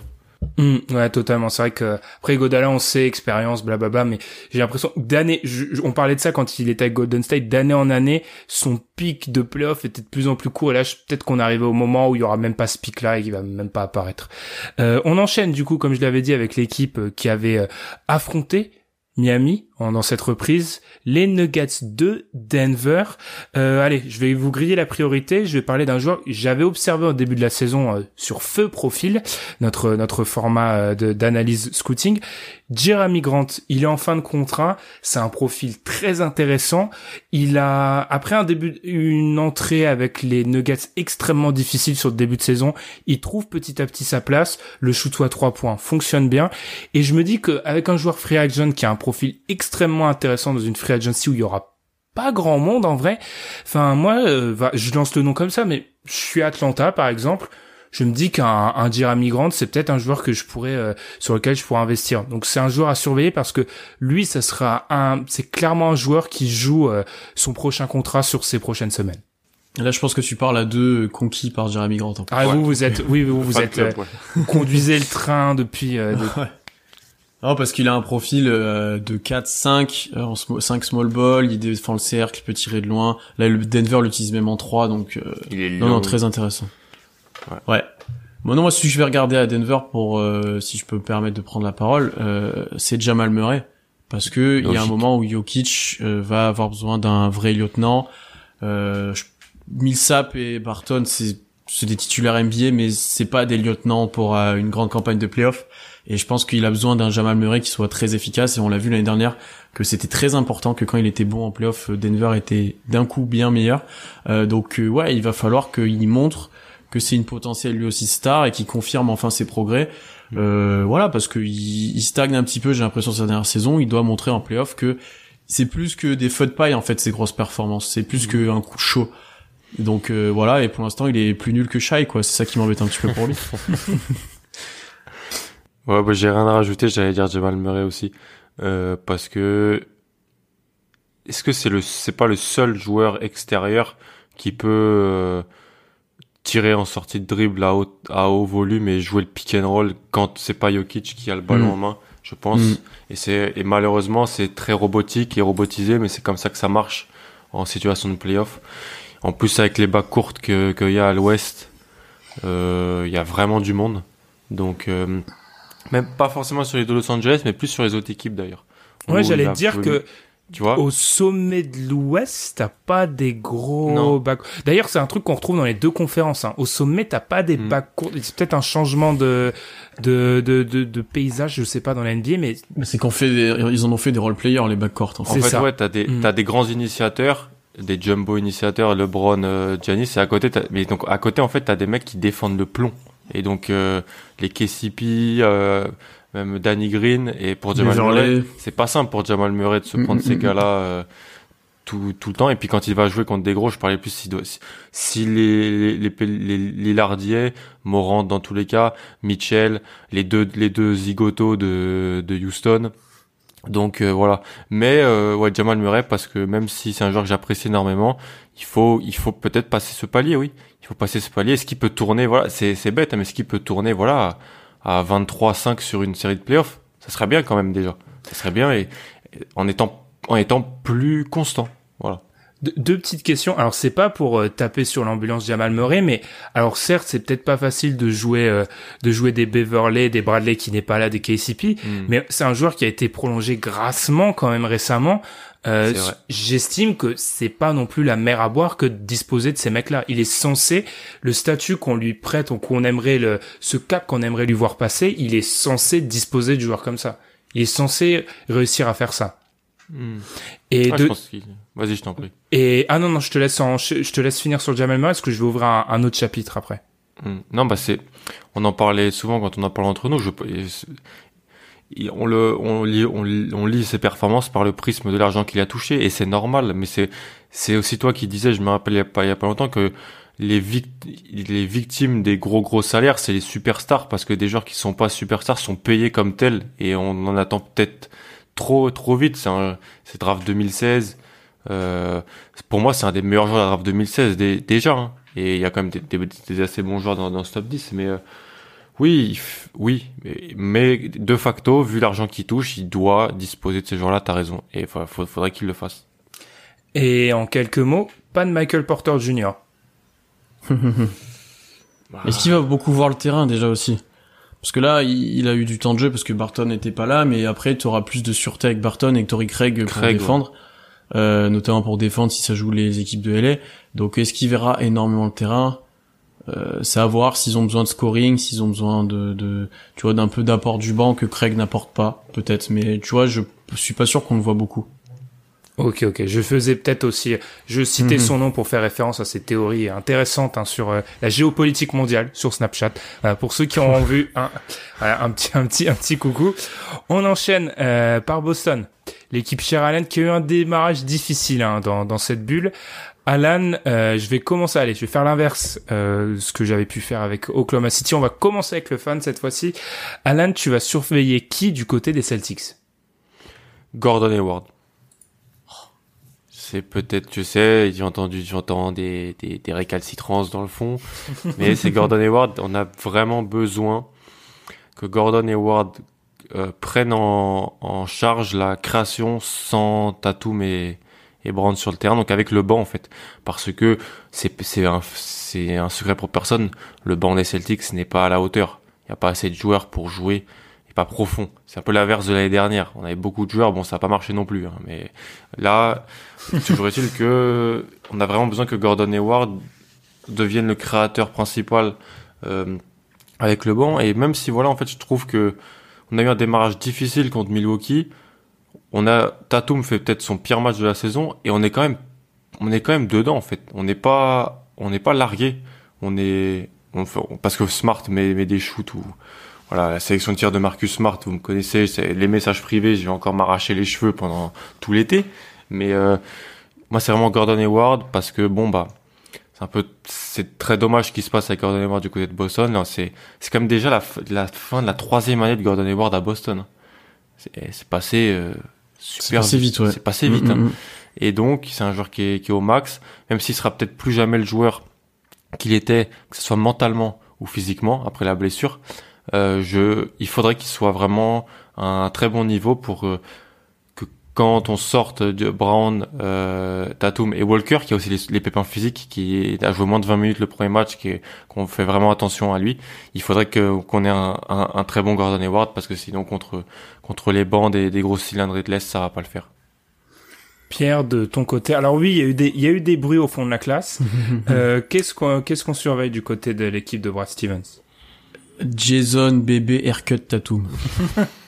S1: Hum, ouais, totalement. C'est vrai que après Godala, on sait expérience, blablabla, mais j'ai l'impression d'année, on parlait de ça quand il était avec Golden State, d'année en année, son pic de playoff était de plus en plus court. Et là, peut-être qu'on arrive au moment où il y aura même pas ce pic-là et qu'il va même pas apparaître. Euh, on enchaîne du coup, comme je l'avais dit, avec l'équipe qui avait euh, affronté Miami dans cette reprise, les Nuggets de Denver. Euh, allez, je vais vous griller la priorité. Je vais parler d'un joueur que j'avais observé au début de la saison euh, sur Feu Profil, notre notre format euh, d'analyse scouting. Jeremy Grant, il est en fin de contrat. C'est un profil très intéressant. Il a après un début, une entrée avec les Nuggets extrêmement difficile sur le début de saison, il trouve petit à petit sa place. Le shoot à trois points fonctionne bien. Et je me dis qu'avec un joueur free agent qui a un profil extrêmement intéressant dans une free agency où il y aura pas grand monde en vrai. Enfin moi, euh, va- je lance le nom comme ça, mais je suis à Atlanta par exemple. Je me dis qu'un un Jeremy Grant, c'est peut-être un joueur que je pourrais euh, sur lequel je pourrais investir. Donc c'est un joueur à surveiller parce que lui, ça sera un, c'est clairement un joueur qui joue euh, son prochain contrat sur ces prochaines semaines.
S2: Et Là je pense que tu parles à deux conquis par Jeremy Grant. en fait.
S1: Ah
S3: Ouais.
S1: vous, vous êtes, oui, vous, vous êtes,
S3: club,
S1: euh,
S3: ouais.
S1: conduisez le train depuis. euh, <laughs> de-
S2: Non, parce qu'il a un profil euh, de 4, 5, euh, en sm- 5 small ball, il défend le cercle, il peut tirer de loin. Là, le Denver l'utilise même en 3, donc euh,
S3: Il est
S2: non,
S3: long.
S2: non, très intéressant.
S3: Ouais.
S2: Ouais. Bon, non, moi, si je vais regarder à Denver pour, euh, si je peux me permettre de prendre la parole, euh, c'est Jamal Murray. Parce que il y a un moment où Jokic euh, va avoir besoin d'un vrai lieutenant. Euh, je- Millsap et Barton, c'est c'est des titulaires NBA, mais c'est pas des lieutenants pour une grande campagne de playoff. Et je pense qu'il a besoin d'un Jamal Murray qui soit très efficace. Et on l'a vu l'année dernière que c'était très important que quand il était bon en playoff, Denver était d'un coup bien meilleur. Euh, donc euh, ouais, il va falloir qu'il montre que c'est une potentielle lui aussi star et qu'il confirme enfin ses progrès. Euh, voilà, parce que il, stagne un petit peu, j'ai l'impression, sa dernière saison. Il doit montrer en playoff que c'est plus que des feux de paille en fait ces grosses performances. C'est plus qu'un coup chaud. Donc euh, voilà, et pour l'instant il est plus nul que Shai quoi. C'est ça qui m'embête un petit peu pour lui. <laughs>
S3: Ouais, bah, j'ai rien à rajouter, j'allais dire Jamal Murray aussi. Euh, parce que, est-ce que c'est le, c'est pas le seul joueur extérieur qui peut, euh, tirer en sortie de dribble à haut, à haut volume et jouer le pick and roll quand c'est pas Jokic qui a le ballon
S2: Mm.
S3: en main, je pense.
S2: Mm.
S3: Et c'est, et malheureusement, c'est très robotique et robotisé, mais c'est comme ça que ça marche en situation de playoff. En plus, avec les bacs courtes que, qu'il y a à l'ouest, euh, il y a vraiment du monde. Donc, euh, même pas forcément sur les de Los Angeles, mais plus sur les autres équipes d'ailleurs.
S1: Ouais, j'allais dire que
S3: tu vois,
S1: au sommet de l'Ouest, t'as pas des gros
S3: Non.
S1: bacs. D'ailleurs, c'est un truc qu'on retrouve dans les deux conférences. Hein. Au sommet, t'as pas des
S3: Mm.
S1: bacs courts. C'est peut-être un changement de de, de de de paysage, je sais pas dans la NBA, mais
S2: Mais c'est qu'on fait des, ils en ont fait des role players les backcourts en
S3: en
S2: fait.
S1: ça.
S3: ouais, t'as des,
S1: Mm.
S3: t'as des grands initiateurs, des jumbo initiateurs, LeBron, euh, Giannis, et à côté, t'as- mais donc à côté, en fait, t'as des mecs qui défendent le plomb. Et donc, euh, les KCP, euh, même Danny Green et pour Jamal. Murray, c'est pas simple pour Jamal Murray de se
S2: Mm,
S3: prendre
S2: mm,
S3: ces
S2: mm.
S3: gars-là euh, tout, tout le temps. Et puis quand il va jouer contre des gros, je parlais plus si, si, si les, les, les, les Lillardier, Morant dans tous les cas, Mitchell, les deux, les deux zigotos de, de Houston. Donc euh, voilà. Mais euh, ouais, Jamal Murray, parce que même si c'est un joueur que j'apprécie énormément, il faut, il faut peut-être passer ce palier, oui. Il faut passer ce palier. Est-ce qu'il peut tourner, voilà, c'est, c'est bête, hein, mais est-ce qu'il peut tourner, voilà, à 23-5 sur une série de playoffs? Ça serait bien quand même déjà. Ça serait bien et, et en étant, en étant plus constant. Voilà.
S1: De- deux petites questions. Alors c'est pas pour euh, taper sur l'ambulance Jamal Murray, mais alors certes c'est peut-être pas facile de jouer euh, de jouer des Beverley, des Bradley qui n'est pas là, des KCP,
S3: Mm.
S1: mais c'est un joueur qui a été prolongé grassement quand même récemment. Euh. J'estime que c'est pas non plus la mer à boire que de disposer de ces mecs-là. Il est censé le statut qu'on lui prête ou qu'on aimerait le ce cap qu'on aimerait lui voir passer, il est censé disposer de joueurs comme ça. Il est censé réussir à faire ça.
S3: Mm.
S1: Et
S3: Ah,
S1: de,
S3: je pense qu'il- Vas-y, je t'en prie.
S1: et ah non non, je te laisse en, je, je te laisse finir sur Jamal Murray parce que je vais ouvrir un, un autre chapitre après.
S3: Mm. Non, bah c'est, on en parlait souvent quand on en parle entre nous. Je, on le, on lit, on, lit- on lit ses performances par le prisme de l'argent qu'il a touché et c'est normal. Mais c'est, c'est aussi toi qui disais, je me rappelle il y a pas, il y a pas longtemps que les vict- les victimes des gros gros salaires, c'est les superstars parce que des joueurs qui sont pas superstars sont payés comme tels et on en attend peut-être trop trop vite. C'est draft 2016. Euh, pour moi, c'est un des meilleurs joueurs de la draft 2016 dé- déjà. hein. Et il y a quand même des, des- des assez bons joueurs dans, dans ce top 10. Mais euh, oui, oui. Mais, mais de facto, vu l'argent qu'il touche, il doit disposer de ces joueurs-là. T'as raison. Et il faudrait qu'il le fasse.
S1: Et en quelques mots, pas de Michael Porter Jr.
S2: Est-ce qu'il va beaucoup voir le terrain déjà aussi Parce que là, il, il a eu du temps de jeu parce que Barton n'était pas là, mais après, tu auras plus de sûreté avec Barton et que Tory Craig pour
S3: Craig,
S2: défendre, euh, notamment pour défendre si ça joue les équipes de LA. Donc, est-ce qu'il verra énormément le terrain euh, C'est à voir s'ils ont besoin de scoring, s'ils ont besoin de, de tu vois, d'un peu d'apport du banc que Craig n'apporte pas, peut-être. Mais tu vois, je suis pas sûr qu'on le voit beaucoup.
S1: Ok, ok. Je faisais peut-être aussi, je citais
S2: Mhm.
S1: son nom pour faire référence à ces théories intéressantes hein, sur euh, la géopolitique mondiale sur Snapchat. Pour ceux qui ont <laughs> vu un, un petit, un petit, un petit coucou. On enchaîne euh, par Boston, l'équipe Cher Allen qui a eu un démarrage difficile hein, dans, dans cette bulle. Alan, euh, je vais commencer, allez, je vais faire l'inverse, euh, ce que j'avais pu faire avec Oklahoma City. On va commencer avec le fan cette fois-ci. Alan, tu vas surveiller qui du côté des Celtics?
S3: Gordon Hayward. C'est peut-être, je sais, j'ai entendu, j'entends des, des, des récalcitrances dans le fond, <laughs> mais c'est Gordon Hayward. On a vraiment besoin que Gordon Hayward euh, prenne en, en charge la création sans Tatum et, et Brown sur le terrain, donc avec le banc en fait, parce que c'est un un secret pour personne. Le banc des Celtics n'est pas à la hauteur. Il n'y a pas assez de joueurs pour jouer et pas profond. C'est un peu l'inverse de l'année dernière. On avait beaucoup de joueurs, bon ça n'a pas marché non plus, hein, mais là <laughs> toujours est-il que on a vraiment besoin que Gordon Hayward devienne le créateur principal euh, avec le banc et même si voilà en fait je trouve que on a eu un démarrage difficile contre Milwaukee. On a Tatum fait peut-être son pire match de la saison et on est quand même on est quand même dedans en fait. On n'est pas on n'est pas largué. On est parce que Smart met, met des shoots ou voilà la sélection de tir de Marcus Smart vous me connaissez les messages privés je vais encore m'arracher les cheveux pendant tout l'été. Mais euh, moi c'est vraiment Gordon Hayward parce que bon bah c'est un peu c'est très dommage ce qui se passe avec Gordon Hayward du côté de Boston là c'est c'est même déjà la, fin de la troisième année de Gordon Hayward à Boston c'est c'est passé euh, super
S2: passé vite, ouais.
S3: c'est passé vite
S2: Mm,
S3: hein.
S2: mm, mm.
S3: et donc c'est un joueur qui est, qui est au max même s'il sera peut-être plus jamais le joueur qu'il était que ce soit mentalement ou physiquement après la blessure euh, je il faudrait qu'il soit vraiment à un très bon niveau pour euh, quand on sorte de Brown, euh, Tatum et Walker, qui a aussi les, les pépins physiques, qui a joué moins de 20 minutes le premier match, qui est- qu'on fait vraiment attention à lui, il faudrait que qu'on ait un, un, un très bon Gordon Hayward parce que sinon contre contre les bancs des, des grosses cylindrées de l'est, ça va pas le faire.
S1: Pierre, de ton côté. Alors oui, il y a eu des, il y a eu des bruits au fond de la classe. <laughs> euh, qu'est-ce qu'on, qu'est-ce qu'on surveille du côté de l'équipe de Brad Stevens?
S2: Jason bébé haircut Tatum. <laughs>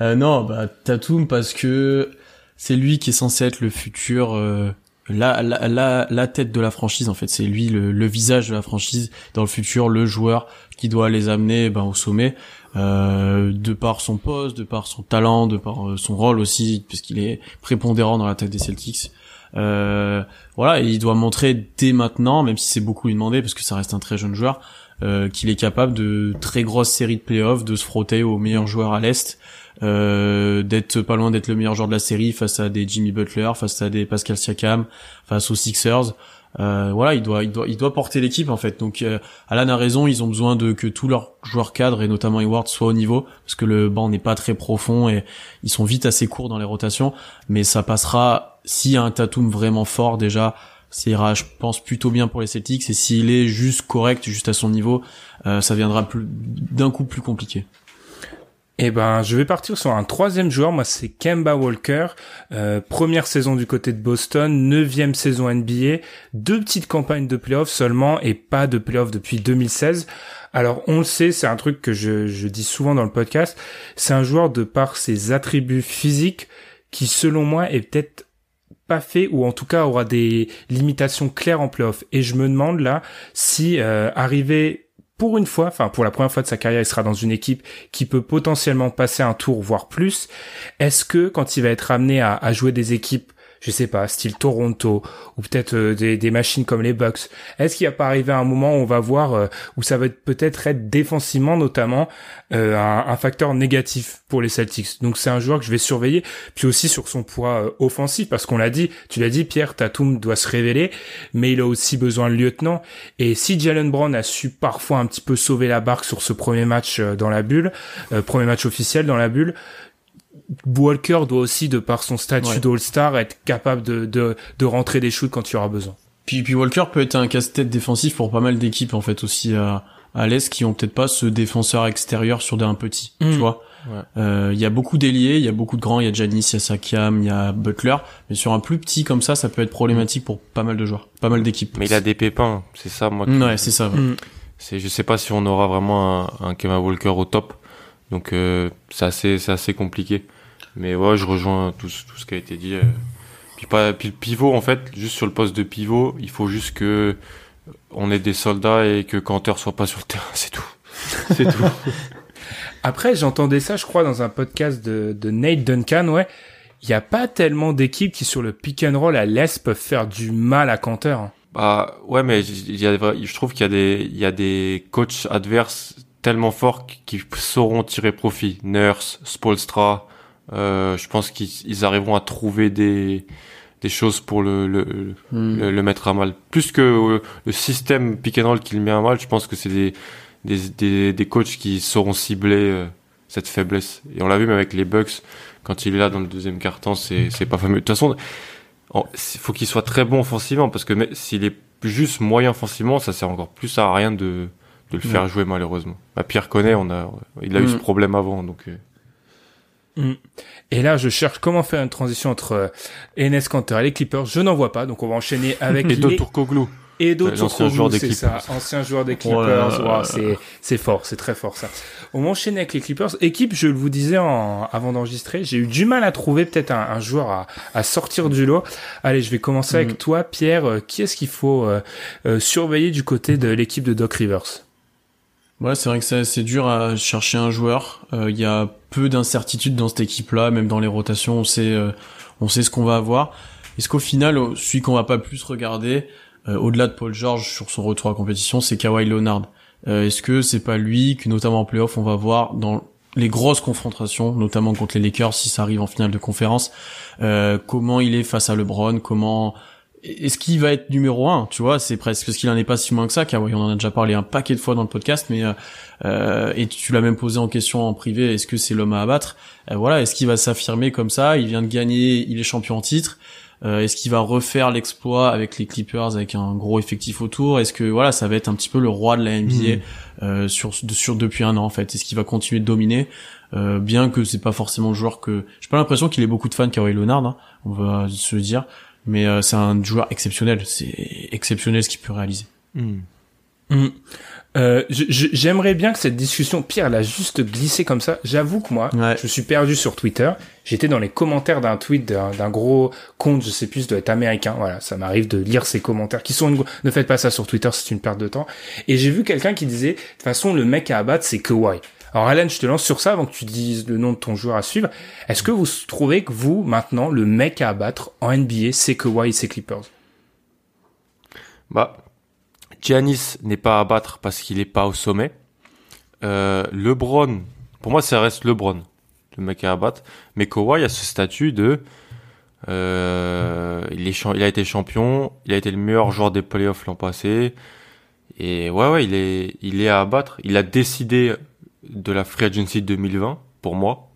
S2: euh, non, bah Tatum parce que c'est lui qui est censé être le futur euh, la, la la la tête de la franchise en fait, c'est lui le, le visage de la franchise dans le futur, le joueur qui doit les amener ben, au sommet. euh, de par son poste, de par son talent, de par euh, son rôle aussi, puisqu'il est prépondérant dans l'attaque des Celtics. Euh, voilà, il doit montrer dès maintenant, même si c'est beaucoup lui demander, parce que ça reste un très jeune joueur, euh, qu'il est capable de très grosses séries de playoffs, de se frotter aux meilleurs joueurs à l'est, euh, d'être pas loin d'être le meilleur joueur de la série face à des Jimmy Butler, face à des Pascal Siakam, face aux Sixers. Euh, voilà, il doit, il doit, il doit porter l'équipe en fait. Donc, Alan a raison, ils ont besoin de que tous leurs joueurs cadres et notamment Hayward soient au niveau parce que le banc n'est pas très profond et ils sont vite assez courts dans les rotations. Mais ça passera a un Tatum vraiment fort déjà. Ça ira, je pense, plutôt bien pour les Celtics. Et s'il est juste correct, juste à son niveau, euh, ça viendra plus d'un coup plus compliqué.
S1: Eh ben, je vais partir sur un troisième joueur. Moi, c'est Kemba Walker. Euh, première saison du côté de Boston, neuvième saison NBA, deux petites campagnes de playoffs seulement et pas de playoffs depuis 2016. Alors, on le sait, c'est un truc que je, je dis souvent dans le podcast. C'est un joueur de par ses attributs physiques qui, selon moi, est peut-être pas fait ou en tout cas aura des limitations claires en playoff. Et je me demande là si euh, arriver pour une fois, enfin pour la première fois de sa carrière, il sera dans une équipe qui peut potentiellement passer un tour, voire plus. Est-ce que quand il va être amené à, à jouer des équipes je sais pas, style Toronto, ou peut-être euh, des, des, machines comme les Bucks. Est-ce qu'il va pas arriver un moment où on va voir euh, où ça va peut-être être défensivement notamment euh, un, un, facteur négatif pour les Celtics? Donc c'est un joueur que je vais surveiller, puis aussi sur son poids offensif parce qu'on l'a dit, tu l'as dit, Pierre Tatum doit se révéler, mais il a aussi besoin de lieutenant. Et si Jalen Brown a su parfois un petit peu sauver la barque sur ce premier match dans la bulle, premier match officiel dans la bulle, Walker doit aussi, de par son statut ouais. d'All-Star, être capable de, de, de, rentrer des shoots quand il y aura besoin.
S2: Puis, puis Walker peut être un casse-tête défensif pour pas mal d'équipes en fait aussi à, à l'Est qui ont peut-être pas ce défenseur extérieur sur un petit, mmh. tu vois. Il ouais. euh, y a beaucoup d'ailiers, il y a beaucoup de grands, il y a Janis, il y a Sakiam, il y a Butler, mais sur un plus petit comme ça, ça peut être problématique pour pas mal de joueurs, pas mal d'équipes.
S3: Mais il a des pépins, c'est ça moi.
S2: Ouais, c'est ça. Ouais.
S3: Mmh. C'est, je sais pas si on aura vraiment un, un Kemba Walker au top, donc euh, c'est assez, c'est assez compliqué. Mais ouais, je rejoins tout, tout ce qui a été dit. Puis, pas, puis le pivot, en fait, juste sur le poste de pivot, il faut juste que on ait des soldats et que Canter soit pas sur le terrain, <laughs> c'est tout. C'est tout. <laughs>
S1: Après, j'entendais ça, je crois, dans un podcast de, de Nate Duncan, ouais. Il n'y a pas tellement d'équipes qui, sur le pick and roll à l'Est, peuvent faire du mal à Canter. Hein.
S3: Bah, ouais, mais il y a, je trouve qu'il y a des, il y a des coachs adverses tellement forts qui sauront tirer profit. Nurse, Spolstra, euh, je pense qu'ils arriveront à trouver des des choses pour le le, mm. le, le mettre à mal. Plus que euh, le système pick and roll qui le met à mal, je pense que c'est des, des, des des coachs qui sauront cibler euh, cette faiblesse. Et on l'a vu même avec les Bucks quand il est là dans le deuxième quart-temps, c'est c'est pas fameux. De toute façon, il faut qu'il soit très bon offensivement parce que s'il est juste moyen offensivement, ça sert encore plus à rien de de le faire jouer malheureusement. Bah, Pierre connaît, on a il a eu ce problème avant donc. Euh,
S1: et là, je cherche comment faire une transition entre euh, Enes Kanter et les Clippers. Je n'en vois pas, donc on va enchaîner <laughs> avec
S3: et
S1: les... D'autres joueurs des Clippers. Ça, ancien joueur des Clippers. Wow, c'est c'est fort, c'est très fort ça. On va enchaîner avec les Clippers. Équipe, je vous disais en, avant d'enregistrer, j'ai eu du mal à trouver peut-être un, un, joueur à, à sortir du lot. Allez, je vais commencer mm. avec toi, Pierre. Euh, qui est-ce qu'il faut euh, euh, surveiller du côté de l'équipe de Doc Rivers?
S2: Ouais, c'est vrai que c'est dur à chercher un joueur. Il euh, y a peu d'incertitudes dans cette équipe-là, même dans les rotations, on sait, euh, on sait ce qu'on va avoir. Est-ce qu'au final, celui qu'on va pas plus regarder, euh, au-delà de Paul George sur son retour à compétition, c'est Kawhi Leonard? Est-ce que c'est pas lui que, notamment en playoff, on va voir dans les grosses confrontations, notamment contre les Lakers, si ça arrive en finale de conférence, comment il est face à LeBron, comment est-ce qu'il va être numéro un Tu vois, c'est presque ce qu'il en est pas si moins que ça. Car oui, on en a déjà parlé un paquet de fois dans le podcast, mais euh, et tu l'as même posé en question en privé. Est-ce que c'est l'homme à abattre? Euh, Voilà, est-ce qu'il va s'affirmer comme ça? Il vient de gagner, il est champion en titre. Euh, est-ce qu'il va refaire l'exploit avec les Clippers avec un gros effectif autour? Est-ce que voilà, ça va être un petit peu le roi de la NBA mmh. sur sur depuis un an en fait? Est-ce qu'il va continuer de dominer? Bien que c'est pas forcément le joueur que j'ai pas l'impression qu'il ait beaucoup de fans Kawhi Leonard. Hein, on va se dire mais euh, c'est un joueur exceptionnel. C'est exceptionnel ce qu'il peut réaliser.
S1: Mmh. Mmh. Euh, J'aimerais bien que cette discussion, Pierre l'a juste glissé comme ça. J'avoue que moi, ouais. je suis perdu sur Twitter. J'étais dans les commentaires d'un tweet d'un gros compte, je sais plus, doit être américain. Voilà, ça m'arrive de lire ces commentaires qui sont. Une... Ne faites pas ça sur Twitter, c'est une perte de temps. Et j'ai vu quelqu'un qui disait, de toute façon, le mec à abattre, c'est Kawhi. Alors Alan, je te lance sur ça avant que tu dises le nom de ton joueur à suivre. Est-ce que vous trouvez que vous, maintenant, le mec à abattre en NBA, c'est Kawhi et ses Clippers?
S3: Bah, Giannis n'est pas à battre parce qu'il est pas au sommet. Euh, LeBron, pour moi, ça reste LeBron, le mec à abattre. Mais Kawhi a ce statut de, euh, il, il a été champion, il a été le meilleur joueur des playoffs l'an passé. Et ouais, ouais, il est, il est à abattre. Il a décidé de la free agency 2020 pour moi,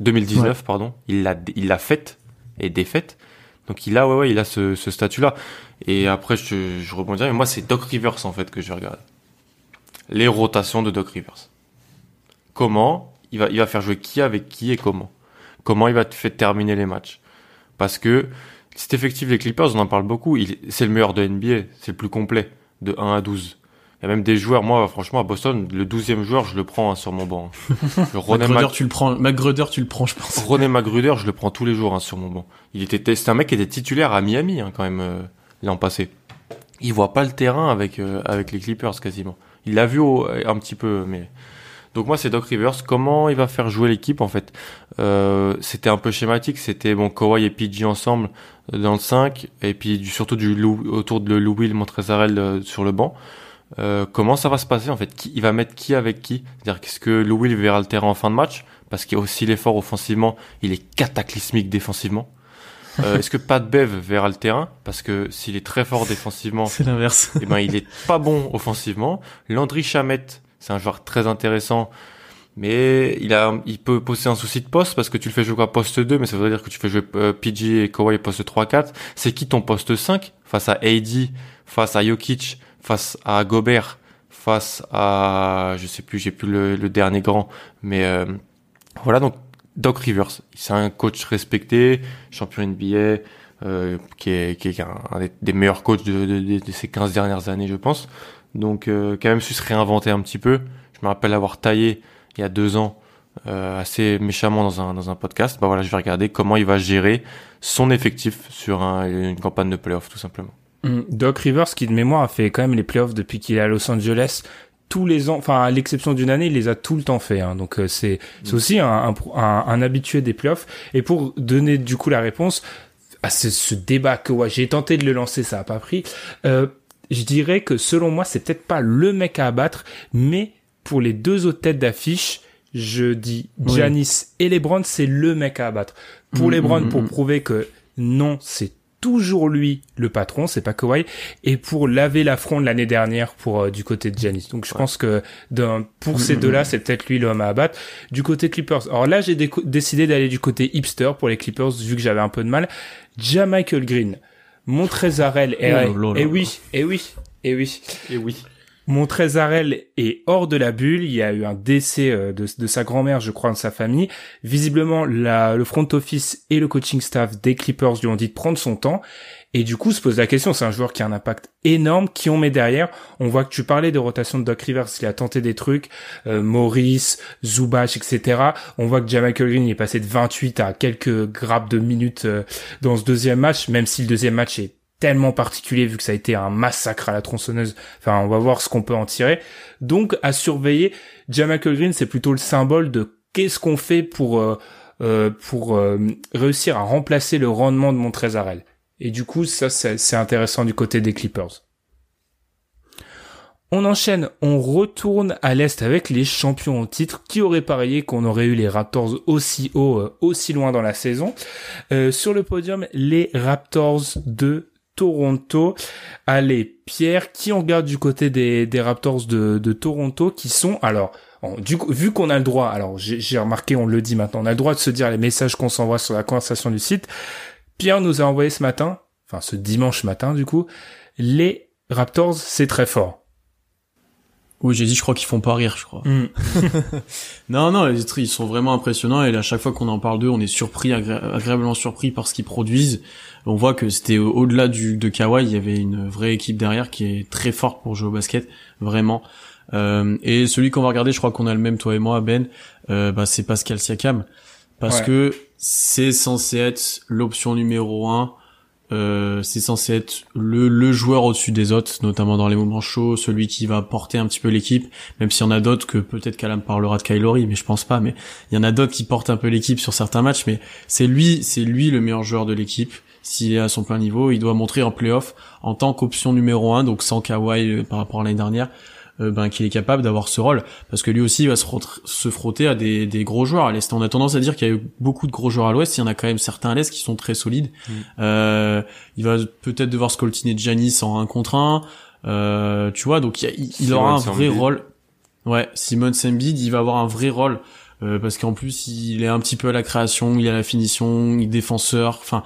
S3: 2019 pardon. Il l'a, il l'a faite et défaite. Donc il a, ouais, ouais, il a ce, ce statut-là. Et après, je, je rebondirai. Mais moi, c'est Doc Rivers en fait que je regarde. Les rotations de Doc Rivers. Comment il va, il va faire jouer qui avec qui et comment? Comment il va te faire terminer les matchs? Parce que cet effectif des Clippers, on en parle beaucoup. Il, c'est le meilleur de NBA. C'est le plus complet de 1 à 12. Il y a même des joueurs, moi, franchement, à Boston, le 12e joueur, je le prends hein, sur mon banc. <laughs>
S2: Le René Magruder, tu le prends, Magruder, tu le prends, je pense.
S3: René Magruder, je le prends tous les jours hein, sur mon banc. Il était, c'est un mec qui était titulaire à Miami hein, quand même euh, l'an passé. Il voit pas le terrain avec euh, avec les Clippers quasiment. Il l'a vu au, un petit peu, mais donc moi c'est Doc Rivers. Comment il va faire jouer l'équipe en fait? Euh, C'était un peu schématique. C'était bon Kawhi et PG ensemble dans le 5 et puis surtout du autour de Lou Will Montrezarel sur le banc. Euh, comment ça va se passer en fait? Qui, Il va mettre qui avec qui? C'est-à-dire qu'est-ce que Lou Will verra le terrain en fin de match? Parce qu'il a aussi l'effort offensivement, il est cataclysmique défensivement. Euh, <laughs> Est-ce que Pat Bev verra le terrain? Parce que s'il est très fort défensivement,
S2: c'est l'inverse. <laughs>
S3: eh ben il est pas bon offensivement. Landry Chamette, c'est un joueur très intéressant, mais il a, il peut poser un souci de poste parce que tu le fais jouer à poste 2, mais ça veut dire que tu fais jouer euh, PG et Kawhi poste 3-4. C'est qui ton poste 5 face à AD, face à Jokic, face à Gobert, face à, je sais plus, j'ai plus le, le, dernier grand, mais euh, voilà donc Doc Rivers, c'est un coach respecté, champion NBA, euh, qui est, qui est un, des, meilleurs coachs de, de, de, ces 15 dernières années, je pense. Donc euh, quand même su se réinventer un petit peu. Je me rappelle avoir taillé il y a deux ans euh, assez méchamment dans un, dans un podcast. Bah voilà, je vais regarder comment il va gérer son effectif sur un, une campagne de playoff tout simplement.
S1: Mm. Doc Rivers, qui de mémoire a fait quand même les playoffs depuis qu'il est à Los Angeles, tous les ans, enfin à l'exception d'une année, il les a tout le temps fait. Hein. Donc euh, c'est c'est mm. aussi un, un, un, habitué des playoffs. Et pour donner du coup la réponse à ce, ce débat que ouais, j'ai tenté de le lancer, ça a pas pris. Euh, je dirais que selon moi, c'est peut-être pas le mec à abattre, mais pour les deux autres têtes d'affiche, je dis Giannis et LeBron, c'est le mec à abattre. Pour mmh, LeBron, pour prouver que non, c'est toujours lui le patron, c'est pas Kawhi, et pour laver l'affront de l'année dernière pour euh, du côté de Giannis. Donc je pense que pour ces deux-là, c'est peut-être lui l'homme à abattre. Du côté Clippers, alors là j'ai décidé d'aller du côté hipster pour les Clippers vu que j'avais un peu de mal. Michael Green, Montrezarel, et, oh et oui, et oui, et oui,
S3: et oui.
S1: Montrezarel est hors de la bulle. Il y a eu un décès euh, de, sa grand-mère, je crois, de sa famille. Visiblement, le front office et le coaching staff des Clippers lui ont dit de prendre son temps. Et du coup, se pose la question, c'est un joueur qui a un impact énorme, qui on met derrière. On voit que tu parlais de rotation de Doc Rivers, il a tenté des trucs, euh, Maurice, Zubac, etc. On voit que Jamichael Green est passé de 28 à quelques grappes de minutes euh, dans ce deuxième match, même si le deuxième match est tellement particulier vu que ça a été un massacre à la tronçonneuse. Enfin, on va voir ce qu'on peut en tirer. Donc, à surveiller, Jamichael Green, c'est plutôt le symbole de qu'est-ce qu'on fait pour euh, euh, pour euh, réussir à remplacer le rendement de Montrezarel. Et du coup, ça, c'est intéressant du côté des Clippers. On enchaîne, on retourne à l'Est avec les champions au titre. Qui aurait parié qu'on aurait eu les Raptors aussi haut, aussi loin dans la saison? Sur le podium, les Raptors de Toronto. Allez, Pierre, qui on garde du côté des, Raptors de, de Toronto, qui sont alors du coup, vu qu'on a le droit, alors j'ai remarqué, on le dit maintenant, on a le droit de se dire les messages qu'on s'envoie sur la conversation du site. Pierre nous a envoyé ce matin, enfin ce dimanche matin du coup, les Raptors, c'est très fort.
S2: Oui, j'ai dit, je crois qu'ils font pas rire, je crois. Mm. <laughs> non, non, ils sont vraiment impressionnants et à chaque fois qu'on en parle d'eux, on est surpris, agréablement surpris par ce qu'ils produisent. On voit que c'était au-delà du de Kawhi, il y avait une vraie équipe derrière qui est très forte pour jouer au basket, vraiment. Euh, et celui qu'on va regarder, je crois qu'on a le même toi et moi, Ben, euh, bah, c'est Pascal Siakam, parce que c'est censé être l'option numéro un euh, c'est censé être le, joueur au-dessus des autres, notamment dans les moments chauds, celui qui va porter un petit peu l'équipe, même s'il y en a d'autres que peut-être qu'Alan parlera de Kylori, mais je pense pas, mais il y en a d'autres qui portent un peu l'équipe sur certains matchs, mais c'est lui, c'est lui le meilleur joueur de l'équipe. S'il est à son plein niveau, il doit montrer en playoff en tant qu'option numéro un, donc sans Kawhi euh, par rapport à l'année dernière, euh, ben, qu'il est capable d'avoir ce rôle parce que lui aussi il va se, frotter, se frotter à des, des, gros joueurs à l'est. On a tendance à dire qu'il y a eu beaucoup de gros joueurs à l'ouest, il y en a quand même certains à l'est qui sont très solides. Mm. Euh, il va peut-être devoir scoltiner Janis en un contre un, euh, tu vois, donc il, il aura un vrai rôle. Ouais, Simon Sembid, il va avoir un vrai rôle. Euh, parce qu'en plus il est un petit peu à la création, il à la finition, il est défenseur, enfin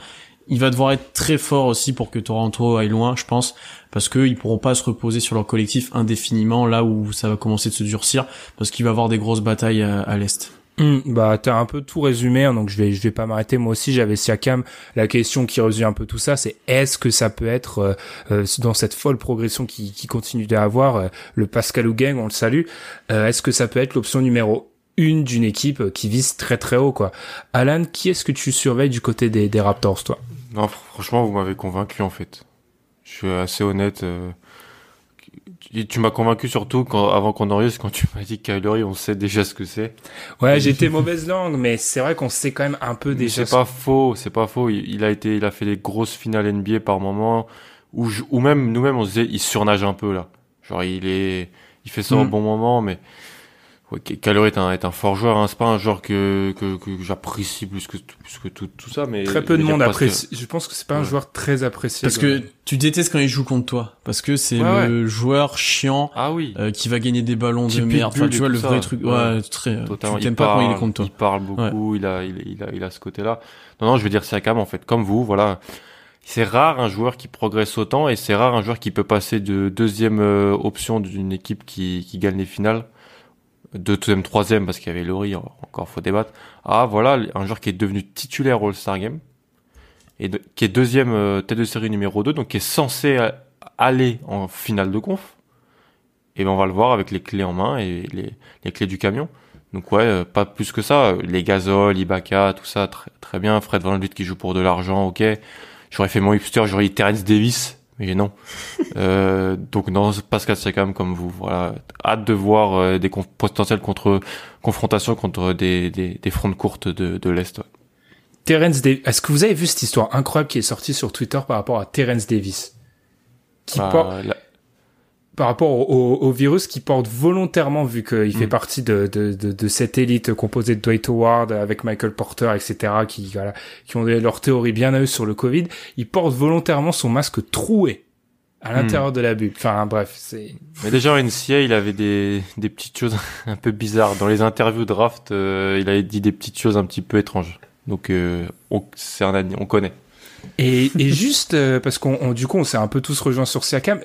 S2: il va devoir être très fort aussi pour que Toronto aille loin, je pense, parce qu'ils pourront pas se reposer sur leur collectif indéfiniment là où ça va commencer de se durcir, parce qu'il va y avoir des grosses batailles à, l'est.
S1: Hum, bah t'as un peu tout résumé, hein, donc je vais je vais pas m'arrêter. Moi aussi j'avais Siakam. La question qui résume un peu tout ça, c'est est-ce que ça peut être euh, euh, dans cette folle progression qui, continue d'avoir euh, le Pascal Gang, on le salue. est-ce que ça peut être l'option numéro une d'une équipe qui vise très très haut quoi? Alan, qui est-ce que tu surveilles du côté des, des Raptors toi?
S3: Non, franchement vous m'avez convaincu en fait. Je suis assez honnête. Euh, tu, m'as convaincu surtout quand, avant qu'on enregistre, quand tu m'as dit Kylery, on sait déjà ce que c'est.
S1: Ouais, j'étais <laughs> mauvaise langue, mais c'est vrai qu'on sait quand même un peu déjà.
S3: C'est pas faux, c'est pas faux. Il, a été, il a fait des grosses finales NBA par moment, ou ou même nous-mêmes on se disait, il surnage un peu là. Genre il est, il fait ça au mm. bon moment, mais Ouais, Calori est un, est un fort joueur, hein. c'est pas un joueur que, que, que j'apprécie plus que, plus que tout, tout ça, mais...
S1: Très peu de monde apprécie, je pense que c'est pas un joueur très apprécié.
S2: Parce que tu détestes quand il joue contre toi, parce que c'est le joueur chiant,
S3: ah oui.
S2: Euh, qui va gagner des ballons de merde, enfin, tu vois, le vrai truc, ouais, très, Totalement. tu t'aimes pas quand il est contre toi.
S3: Il parle beaucoup, il a, il, il, a, il a ce côté-là. Non, non, je veux dire Siakam, en fait, comme vous, voilà. C'est rare un joueur qui progresse autant et c'est rare un joueur qui peut passer de deuxième euh, option d'une équipe qui, qui gagne les finales deuxième, troisième, parce qu'il y avait Laurie, encore faut débattre. Ah, voilà, un joueur qui est devenu titulaire All-Star Game, et qui est deuxième euh, tête de série numéro 2, donc qui est censé aller en finale de conf. Et ben on va le voir avec les clés en main et les, les clés du camion. Donc ouais, euh, pas plus que ça. Les Gasol, Ibaka, tout ça, très, bien. Fred Van qui joue pour de l'argent, ok. J'aurais fait mon hipster, j'aurais Terence Davis mais non. euh, donc non, Pascal Siakam comme vous. Voilà, hâte de voir euh, des potentielles contre confrontations contre des, des, des fronts courtes de, de l'est. Ouais.
S1: Terence. Est-ce que vous avez vu cette histoire incroyable qui est sortie sur Twitter par rapport à Terence Davis, qui bah, porte par rapport au, au, virus qui porte volontairement, vu qu'il fait mm. partie de, de, de, de, cette élite composée de Dwight Howard avec Michael Porter, etc., qui, voilà, qui ont leur théorie bien à eux sur le Covid, il porte volontairement son masque troué à l'intérieur mm. de la bulle. Enfin, bref, c'est...
S3: Mais déjà, NCA, il avait des, des petites choses <laughs> un peu bizarres. Dans les interviews draft, euh, il avait dit des petites choses un petit peu étranges. Donc, euh, on, c'est un, on connaît.
S1: Et, et juste, euh, parce qu'on, du coup, on s'est un peu tous rejoints sur Siakam,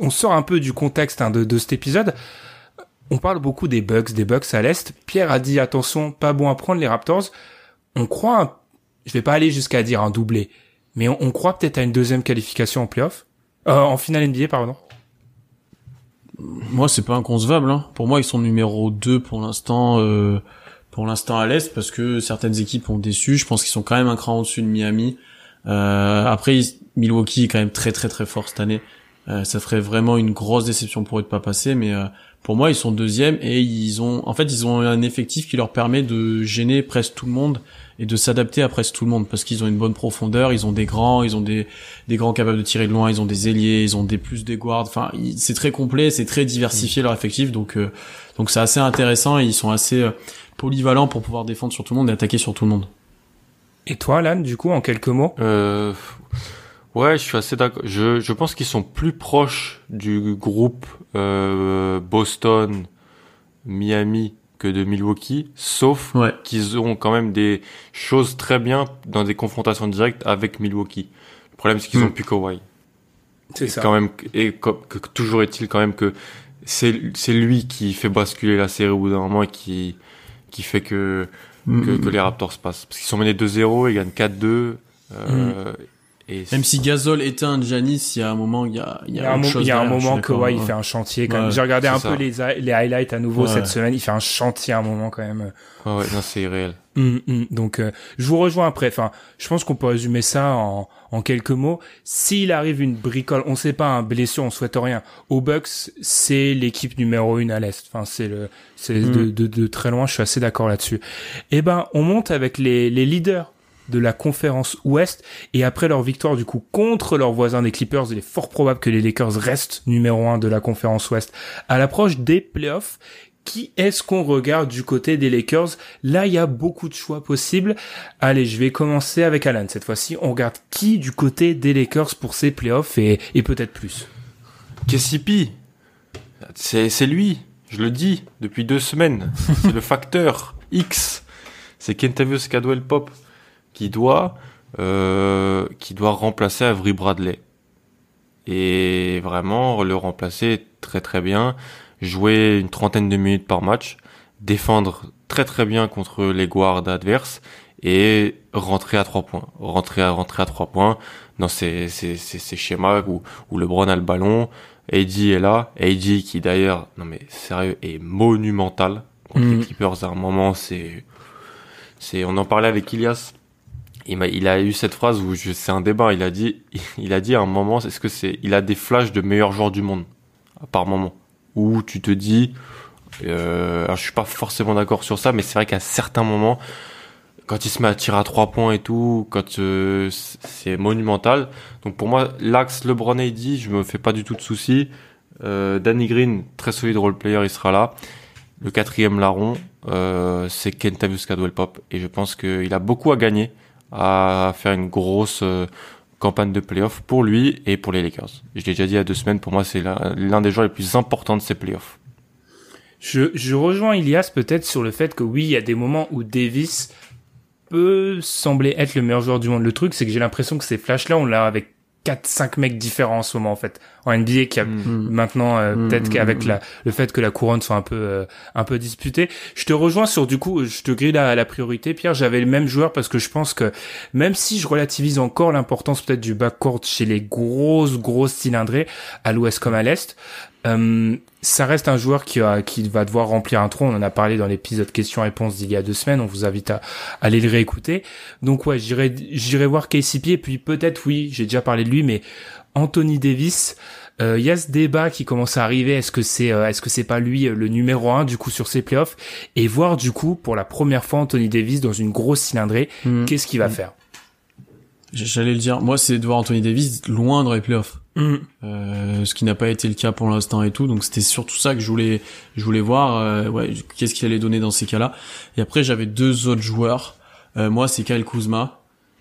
S1: on sort un peu du contexte hein, de, de, cet épisode. On parle beaucoup des Bucks, des Bucks à l'est. Pierre a dit attention, pas bon à prendre les Raptors. On croit, je vais pas aller jusqu'à dire un doublé, mais on, croit peut-être à une deuxième qualification en playoff, euh, en finale NBA pardon.
S2: Moi, c'est pas inconcevable. Hein. Pour moi, ils sont numéro 2 pour l'instant. Euh, pour l'instant à l'est parce que certaines équipes ont déçu. Je pense qu'ils sont quand même un cran au-dessus de Miami. Euh, après, Milwaukee est quand même très très très fort cette année. Euh, ça ferait vraiment une grosse déception pour eux de pas passer, mais euh, pour moi ils sont deuxièmes et ils ont, en fait ils ont un effectif qui leur permet de gêner presque tout le monde et de s'adapter à presque tout le monde parce qu'ils ont une bonne profondeur, ils ont des grands, ils ont des des grands capables de tirer de loin, ils ont des ailiers, ils ont des plus des guards, enfin c'est très complet, c'est très diversifié leur effectif donc euh, donc c'est assez intéressant et ils sont assez polyvalents pour pouvoir défendre sur tout le monde et attaquer sur tout le monde.
S1: Et toi, Alan, du coup, en quelques mots?
S3: Euh, Ouais, je suis assez d'accord. Je, je pense qu'ils sont plus proches du groupe euh, Boston, Miami que de Milwaukee, sauf qu'ils ont quand même des choses très bien dans des confrontations directes avec Milwaukee. Le problème, c'est qu'ils hmm. ont plus Kawhi. C'est ça. Quand même, et que, toujours est-il quand même que c'est c'est lui qui fait basculer la série au bout d'un moment et qui qui fait que, que, hmm. que les Raptors passent parce qu'ils sont menés 2-0, ils gagnent 4-2. Euh, hmm. Et
S2: Même si Gasol éteint Giannis, il y a un moment, il y a, il y
S1: Il
S2: a,
S1: y a un,
S2: chose
S1: il y a un
S2: derrière,
S1: moment que ouais, il fait un chantier quand même. J'ai regardé un peu les, les highlights à nouveau
S2: Ouais.
S1: cette semaine. Il fait un chantier à un moment quand même.
S3: Ouais, ouais, non, c'est irréel.
S1: Hum, hum. Donc, euh, je vous rejoins après. Enfin, je pense qu'on peut résumer ça en, en quelques mots. S'il arrive une bricole, on sait pas, un blessure, on souhaite rien. Au Bucks, c'est l'équipe numéro une à l'est. Enfin, c'est le, c'est
S2: Mm.
S1: de, de, de très loin. Je suis assez d'accord là-dessus. Eh ben, on monte avec les, les leaders de la conférence Ouest et après leur victoire du coup contre leurs voisins des Clippers, il est fort probable que les Lakers restent numéro un de la conférence Ouest à l'approche des playoffs. Qui est-ce qu'on regarde du côté des Lakers? Là, il y a beaucoup de choix possibles. Allez, je vais commencer avec Alan. Cette fois-ci, on regarde qui du côté des Lakers pour ces playoffs et, peut-être plus.
S3: KCP, c'est c'est lui, je le dis depuis deux semaines. c'est le facteur X. C'est Kentavious Cadwell Pop qui doit euh, qui doit remplacer Avery Bradley. Et vraiment le remplacer très très bien, jouer une trentaine de minutes par match, défendre très très bien contre les guards adverses et rentrer à trois points, rentrer à rentrer à trois points dans ces ces ces, ces schémas où où LeBron a le ballon, AD est là, AD qui d'ailleurs non mais sérieux est monumental contre
S1: Mhm.
S3: les Clippers à un moment c'est c'est on en parlait avec Ilias il, m'a, il a eu cette phrase où c'est un débat. Il a dit, il a dit à un moment, est-ce que c'est, il a des flashs de meilleurs joueurs du monde, par moment, où tu te dis, euh, alors je suis pas forcément d'accord sur ça, mais c'est vrai qu'à certains moments, quand il se met à tirer à trois points et tout, quand euh, c'est monumental. Donc pour moi, l'axe LeBron AD, je me fais pas du tout de soucis. Euh, Danny Green, très solide role player, il sera là. Le quatrième larron, euh, c'est Kentavious Caldwell Pop, et je pense qu'il a beaucoup à gagner à faire une grosse euh, campagne de playoffs pour lui et pour les Lakers. Je l'ai déjà dit il y a deux semaines, pour moi c'est l'un l'un des joueurs les plus importants de ces playoffs.
S1: Je, je rejoins Ilias peut-être sur le fait que oui, il y a des moments où Davis peut sembler être le meilleur joueur du monde. Le truc, c'est que j'ai l'impression que ces flashs-là, on l'a avec 4-5 mecs différents en ce moment, en fait. En NBA, qui a
S2: Mm.
S1: maintenant, euh,
S2: Mm,
S1: peut-être
S2: mm,
S1: qu'avec la, le fait que la couronne soit un peu, euh, un peu disputée. Je te rejoins sur, du coup, je te grille la, la priorité, Pierre. J'avais le même joueur parce que je pense que même si je relativise encore l'importance peut-être du backcourt chez les grosses, grosses cylindrées, à l'ouest comme à l'est, euh, ça reste un joueur qui, a, qui va devoir remplir un trou. On en a parlé dans l'épisode questions-réponses d'il y a deux semaines. On vous invite à, à aller le réécouter. Donc ouais, j'irai, j'irai voir KCP et puis peut-être oui, j'ai déjà parlé de lui, mais Anthony Davis. euh, Il y a ce débat qui commence à arriver. Est-ce que c'est, euh, est-ce que c'est pas lui euh, le numéro un du coup sur ces playoffs? Et voir du coup pour la première fois Anthony Davis dans une grosse cylindrée,
S2: Mm.
S1: qu'est-ce qu'il va faire?
S2: J'allais le dire. Moi, c'est de voir Anthony Davis loin dans les playoffs.
S1: Mm.
S2: Euh, ce qui n'a pas été le cas pour l'instant et tout. Donc c'était surtout ça que je voulais, je voulais voir. euh, ouais, qu'est-ce qu'il allait donner dans ces cas-là. Et après, j'avais deux autres joueurs. Euh, moi, c'est Kyle Kuzma.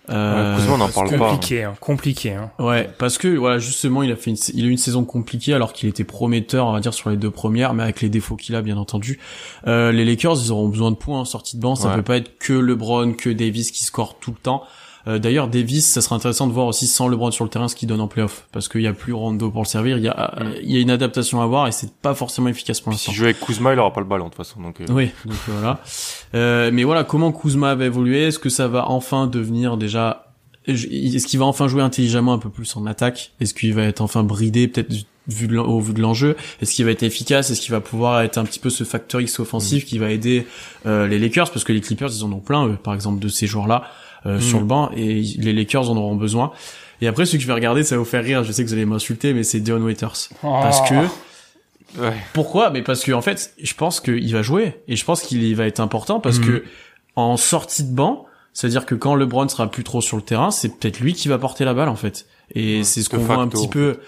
S2: Euh,
S3: Ouais, on n'en parle pas.
S1: Compliqué, hein, compliqué. Hein.
S2: Ouais, parce que voilà, justement, il a fait une, il a eu une saison compliquée alors qu'il était prometteur, on va dire sur les deux premières, mais avec les défauts qu'il a, bien entendu. Euh, les Lakers, ils auront besoin de points en sortie de banc. Ça
S3: Ouais.
S2: peut pas être que LeBron, que Davis qui score tout le temps. Euh, D'ailleurs, Davis, ça serait intéressant de voir aussi sans LeBron sur le terrain ce qu'il donne en playoff, parce qu'il y a plus Rondo pour le servir. Il y a,
S3: Mm.
S2: il y a une adaptation à voir et c'est pas forcément efficace pour l'instant.
S3: S'il joue avec Kuzma, il aura pas le ballon de toute façon. Donc, euh,
S2: Oui, donc euh, voilà. Euh, mais voilà, comment Kuzma va évoluer? Est-ce que ça va enfin devenir déjà Est-ce qu'il va enfin jouer intelligemment un peu plus en attaque? Est-ce qu'il va être enfin bridé peut-être vu au vu de l'enjeu? Est-ce qu'il va être efficace? Est-ce qu'il va pouvoir être un petit peu ce facteur X offensif qui va aider euh, les Lakers? Parce que les Clippers, ils en ont plein, eux, par exemple, de ces joueurs-là euh, sur le banc, et les Lakers en auront besoin. Et après, ce que je vais regarder, ça va vous faire rire. Je sais que vous allez m'insulter, mais c'est Dion Waiters. Parce que
S3: ouais.
S2: pourquoi? Mais parce que en fait, je pense qu'il va jouer et je pense qu'il va être important parce
S1: Mhm.
S2: que en sortie de banc, c'est-à-dire que quand LeBron sera plus trop sur le terrain, c'est peut-être lui qui va porter la balle en fait. Et
S3: Ouais,
S2: c'est ce qu'on voit un petit peu.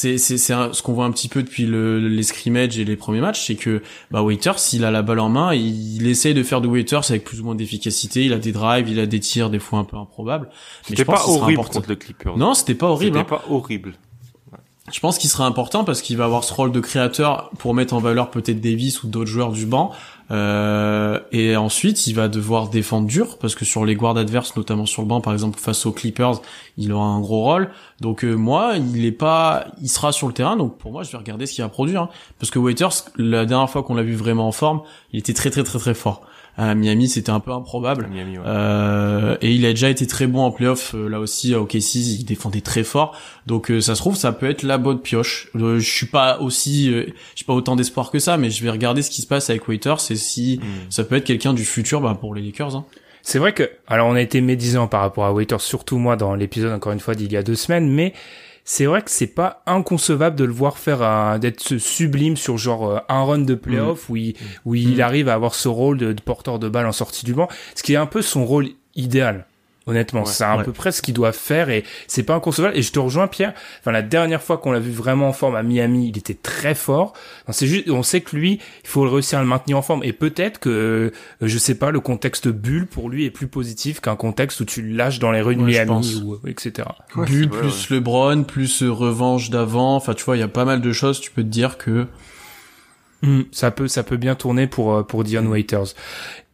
S2: C'est c'est ce qu'on voit un petit peu depuis le, les scrimmages et les premiers matchs, c'est que bah Waiters, s'il a la balle en main, il, il essaye de faire de Waiters avec plus ou moins d'efficacité. Il a des drives, il a des tirs des fois un peu improbables.
S3: C'était pas horrible contre le Clippers.
S2: Non, c'était pas horrible.
S3: C'était
S2: hein.
S3: pas horrible.
S2: Je pense qu'il sera important parce qu'il va avoir ce rôle de créateur pour mettre en valeur peut-être Davis ou d'autres joueurs du banc. Euh, et ensuite, il va devoir défendre dur parce que sur les guards adverses, notamment sur le banc, par exemple face aux Clippers, il aura un gros rôle. Donc euh, moi, il est pas, il sera sur le terrain. Donc pour moi, je vais regarder ce qu'il va produire hein. parce que Waiters, la dernière fois qu'on l'a vu vraiment en forme, il était très très très très fort. À Miami, c'était un peu improbable.
S3: Miami, ouais.
S2: Euh, et il a déjà été très bon en playoff euh, là aussi à OKC, il défendait très fort. Donc euh, ça se trouve ça peut être la bonne pioche. Euh, je suis pas aussi euh, j'ai pas autant d'espoir que ça mais je vais regarder ce qui se passe avec Waiters et si
S3: Mm.
S2: ça peut être quelqu'un du futur bah, pour les Lakers hein.
S1: C'est vrai que, alors on a été médisant par rapport à Waiters, surtout moi dans l'épisode encore une fois d'il y a deux semaines, mais c'est vrai que c'est pas inconcevable de le voir faire un, d'être sublime sur genre euh, un run de playoff où il, où il arrive à avoir ce rôle de, de porteur de balle en sortie du banc, ce qui est un peu son rôle idéal. Honnêtement,
S3: Ouais,
S1: c'est à
S2: ouais.
S1: peu près ce qu'il doit faire et c'est pas inconcevable. Et je te rejoins, Pierre. Enfin, la dernière fois qu'on l'a vu vraiment en forme à Miami, il était très fort. C'est juste, on sait que lui, il faut réussir à le maintenir en forme. Et peut-être que, euh, je sais pas, le contexte bulle pour lui est plus positif qu'un contexte où tu le lâches dans les rues de
S2: Ouais,
S1: Miami ou etc.
S3: Ouais,
S2: Bull
S3: c'est vrai,
S2: plus LeBron plus euh, revanche d'avant, enfin tu vois, il y a pas mal de choses, tu peux te dire que
S1: Hmm, ça peut, ça peut bien tourner pour euh, pour Dion Waiters.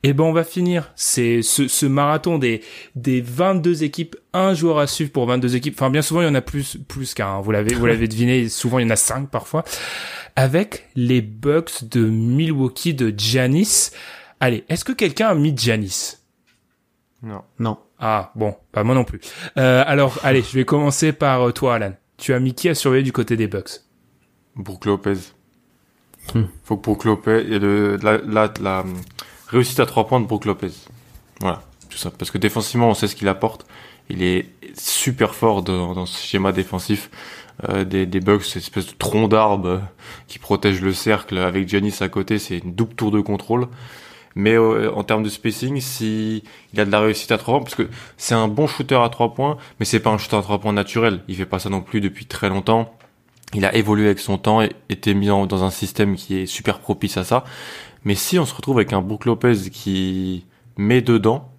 S1: Et ben on va finir c'est ce, ce marathon des des 22 équipes, un joueur à suivre pour 22 équipes. Enfin bien souvent il y en a plus plus qu'un. hein. Vous l'avez vous l'avez deviné. <laughs> Souvent il y en a cinq parfois. Avec les Bucks de Milwaukee de Giannis. Allez, est-ce que quelqu'un a mis Giannis?
S3: Non.
S2: non.
S1: Ah bon, pas moi non plus. Euh, alors allez, je vais commencer par euh, toi Alan. Tu as mis qui à surveiller du côté des Bucks?
S3: Brook Lopez.
S2: Hmm.
S3: Faut que Brook Lopez et le la, la, la réussite à trois points de Brook Lopez. Voilà, tout ça. Parce que défensivement, on sait ce qu'il apporte. Il est super fort dans, ce schéma défensif euh, des, des Bucks, cette espèce de tronc d'arbre qui protège le cercle avec Giannis à côté. C'est une double tour de contrôle. Mais euh, en termes de spacing, si il a de la réussite à trois points, parce que c'est un bon shooter à trois points, mais c'est pas un shooter à trois points naturel. Il fait pas ça non plus depuis très longtemps. Il a évolué avec son temps et été mis dans un système qui est super propice à ça. Mais si on se retrouve avec un Brook Lopez qui met dedans,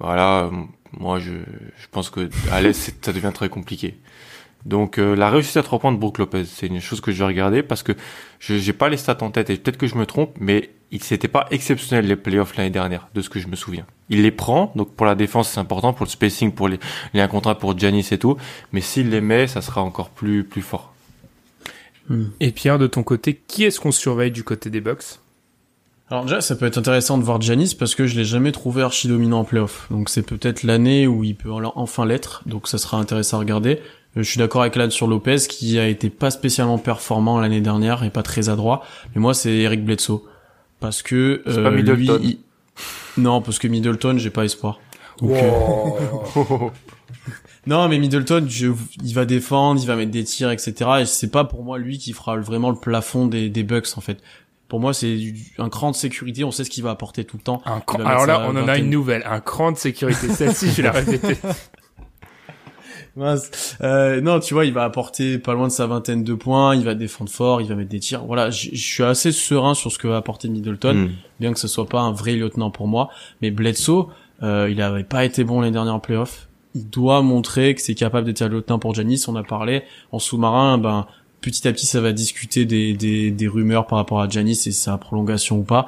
S3: voilà, moi je, pense que à l'aise ça devient très compliqué. Donc euh, la réussite à trois points de Brook Lopez, c'est une chose que je vais regarder parce que je j'ai pas les stats en tête et peut-être que je me trompe, mais il s'était pas exceptionnel les playoffs l'année dernière, de ce que je me souviens. Il les prend, donc pour la défense c'est important, pour le spacing, pour les, les un contrat pour Giannis et tout, mais s'il les met, ça sera encore plus plus fort.
S1: Et Pierre, de ton côté, qui est-ce qu'on surveille du côté des Bucks
S2: Alors déjà, ça peut être intéressant de voir Giannis parce que je l'ai jamais trouvé archi dominant en playoff. Donc c'est peut-être l'année où il peut en- enfin l'être. Donc ça sera intéressant à regarder. Euh, Je suis d'accord avec Lan sur Lopez qui a été pas spécialement performant l'année dernière et pas très adroit. Mais moi c'est Eric Bledsoe parce que
S3: C'est pas Middleton.
S2: lui, il- non parce que Middleton j'ai pas espoir. Donc, euh, <laughs> Non, mais Middleton, je- il va défendre, il va mettre des tirs, etc. Et c'est pas pour moi lui qui fera vraiment le plafond des, des Bucks en fait. Pour moi, c'est du- un cran de sécurité. On sait ce qu'il va apporter tout le temps.
S1: Un cran- Alors là, on en a une nouvelle, un cran de sécurité. Celle-ci, je vais la répéter. <laughs>
S2: Mince. Euh, non, tu vois, il va apporter pas loin de sa vingtaine de points. Il va défendre fort, il va mettre des tirs. Voilà, je je suis assez serein sur ce que va apporter Middleton,
S3: Hmm.
S2: bien que ce soit pas un vrai lieutenant pour moi. Mais Bledsoe, euh, il avait pas été bon les derniers en playoff. Il doit montrer que c'est capable d'être un lieutenant pour Giannis. On a parlé en sous-marin, ben petit à petit, ça va discuter des, des, des rumeurs par rapport à Giannis et sa prolongation ou pas.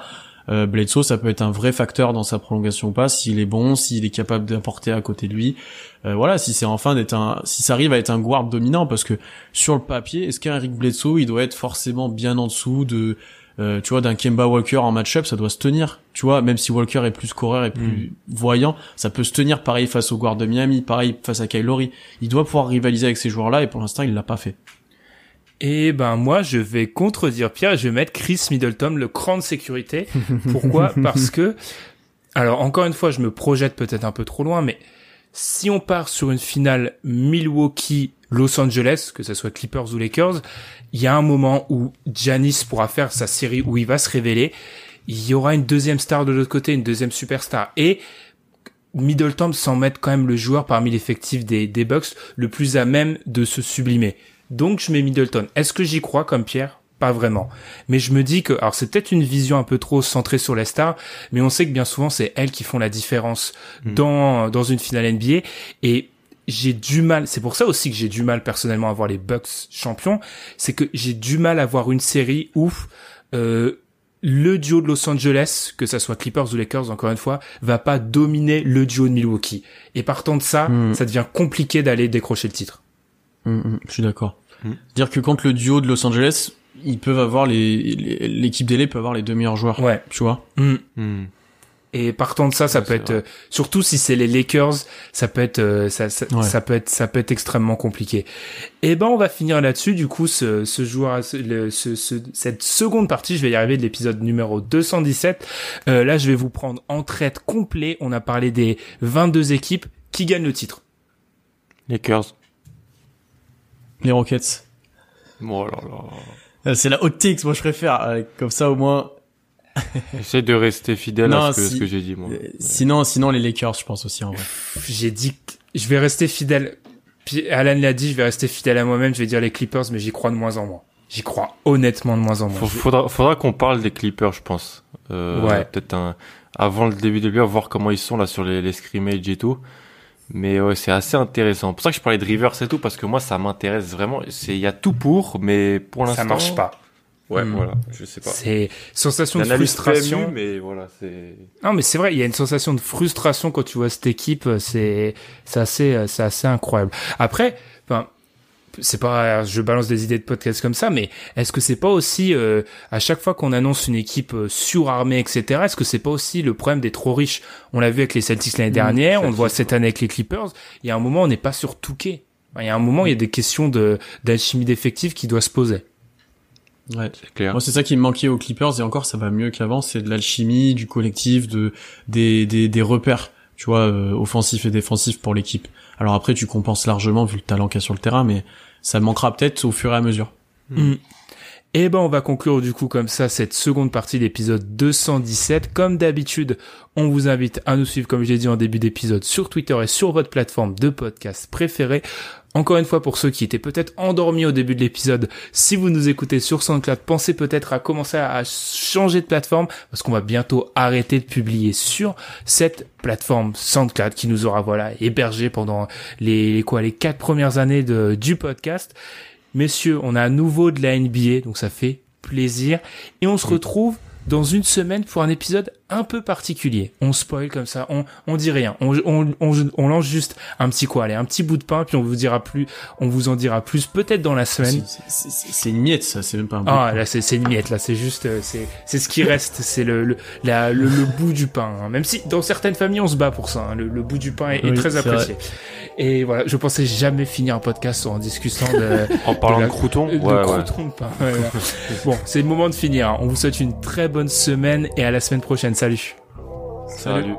S2: Euh, Bledsoe, ça peut être un vrai facteur dans sa prolongation ou pas, s'il est bon, s'il est capable d'apporter à côté de lui. Euh, voilà, si c'est enfin d'être un, si ça arrive à être un guard dominant, parce que sur le papier, est-ce qu'un Bledsoe, il doit être forcément bien en dessous de, euh, tu vois, d'un Kemba Walker en match-up, ça doit se tenir. Tu vois, même si Walker est plus scoreur et plus voyant, ça peut se tenir pareil face au guard de Miami, pareil face à Kyle Lowry. Il doit pouvoir rivaliser avec ces joueurs-là et pour l'instant, il l'a pas fait.
S1: Et ben moi, je vais contredire Pierre et je vais mettre Chris Middleton, le cran de sécurité. <laughs> Pourquoi? Parce que, alors encore une fois, je me projette peut-être un peu trop loin, mais si on part sur une finale Milwaukee-Los Angeles, que ce soit Clippers ou Lakers, il y a un moment où Giannis pourra faire sa série où il va se révéler. Il y aura une deuxième star de l'autre côté, une deuxième superstar. Et Middleton s'en mettre quand même le joueur parmi l'effectif des, des Bucks le plus à même de se sublimer. Donc je mets Middleton. Est-ce que j'y crois comme Pierre? Pas vraiment. Mais je me dis que, alors c'est peut-être une vision un peu trop centrée sur les stars, mais on sait que bien souvent c'est elles qui font la différence dans dans une finale NBA. Et j'ai du mal, c'est pour ça aussi que j'ai du mal personnellement à voir les Bucks champions, c'est que j'ai du mal à voir une série où euh, le duo de Los Angeles, que ça soit Clippers ou Lakers, encore une fois, va pas dominer le duo de Milwaukee. Et partant de ça,
S2: Hmm.
S1: ça devient compliqué d'aller décrocher le titre.
S2: Hum, hum, je suis d'accord. Dire que contre le duo de Los Angeles, ils peuvent avoir les l'équipe d'élé peut avoir les deux meilleurs joueurs.
S1: Ouais.
S2: Tu vois.
S1: Et partant de ça, ça
S3: Ouais,
S1: peut être euh, surtout si c'est les Lakers, ça peut être euh, ça, ça,
S2: Ouais.
S1: ça peut être ça peut être extrêmement compliqué. Et ben on va finir là-dessus. Du coup, ce, ce joueur, ce, le- ce- ce- cette seconde partie, je vais y arriver de l'épisode numéro 217. Euh, là, je vais vous prendre en traite complet. On a parlé des 22 équipes qui gagnent le titre?
S3: Lakers.
S2: Les Rockets.
S3: Oh là là.
S2: Euh, C'est la hot takes, moi je préfère. Comme ça au moins. <laughs>
S3: J'essaie de rester fidèle
S2: Non,
S3: à ce que,
S2: si-
S3: ce que j'ai dit, moi.
S2: Euh, Sinon, sinon les Lakers, je pense aussi en vrai.
S1: J'ai dit que je vais rester fidèle. Puis Alan l'a dit, je vais rester fidèle à moi-même. Je vais dire les Clippers, mais j'y crois de moins en moins. J'y crois honnêtement de moins en moins.
S3: Faudra, faudra qu'on parle des Clippers, je pense. Euh,
S1: Ouais.
S3: Peut-être un, avant le début de l'hiver, voir comment ils sont là sur les, les scrimmages et tout. Mais ouais, c'est assez intéressant. C'est pour ça que je parlais de Rivers et tout, parce que moi, ça m'intéresse vraiment. C'est, il y a tout pour, mais pour l'instant.
S1: ça marche pas.
S3: Ouais,
S1: Hmm.
S3: voilà. Je sais pas.
S1: C'est sensation de frustration.
S3: PMU, mais voilà, c'est.
S1: Non, mais c'est vrai, il y a une sensation de frustration quand tu vois cette équipe. C'est, c'est assez, c'est assez incroyable. Après, enfin, c'est pas, je balance des idées de podcast comme ça, mais est-ce que c'est pas aussi, euh, à chaque fois qu'on annonce une équipe euh, surarmée, etc., est-ce que c'est pas aussi le problème des trop riches? On l'a vu avec les Celtics l'année dernière, on le voit cette année avec les Clippers. Il y a un moment, on n'est pas sur Touquet. Il y a un moment, il y a des questions de d'alchimie d'effectifs qui doivent se poser.
S2: Ouais.
S3: C'est clair.
S2: Moi, c'est ça qui me manquait aux Clippers et encore, ça va mieux qu'avant. C'est de l'alchimie, du collectif, de des des, des repères, tu vois, euh, offensifs et défensifs pour l'équipe. Alors après, tu compenses largement vu le talent qu'il y a sur le terrain, mais ça manquera peut-être au fur et à mesure.
S1: Mm. Et ben on va conclure du coup comme ça cette seconde partie de l'épisode 217. Comme d'habitude, on vous invite à nous suivre comme je l'ai dit en début d'épisode sur Twitter et sur votre plateforme de podcast préférée. Encore une fois pour ceux qui étaient peut-être endormis au début de l'épisode, si vous nous écoutez sur SoundCloud, pensez peut-être à commencer à changer de plateforme parce qu'on va bientôt arrêter de publier sur cette plateforme SoundCloud qui nous aura voilà hébergé pendant les, quoi les quatre premières années de, du podcast. Messieurs, on a à nouveau de la NBA, donc ça fait plaisir. Et on se retrouve dans une semaine pour un épisode un peu particulier. On spoil comme ça, on, on dit rien. On, on, on, on lance juste un petit quoi, allez, un petit bout de pain, puis on vous dira plus, on vous en dira plus peut-être dans la semaine.
S2: C'est- C'est c'est- c'est une miette, ça. C'est même pas un.
S1: Ah
S2: bout.
S1: là c'est c'est une miette là c'est juste euh, c'est c'est ce qui reste c'est le le, la- le le bout du pain hein. même si dans certaines familles on se bat pour ça hein. le, le bout du pain est, très apprécié et voilà je pensais jamais finir un podcast en discutant de <laughs>
S3: En parlant
S1: de
S3: de,
S1: la-
S3: croutons,
S1: de
S3: ouais, ouais.
S1: croûtons de pain. Ouais. bon c'est le moment de finir hein. on vous souhaite une très bonne semaine et à la semaine prochaine salut
S3: Salut.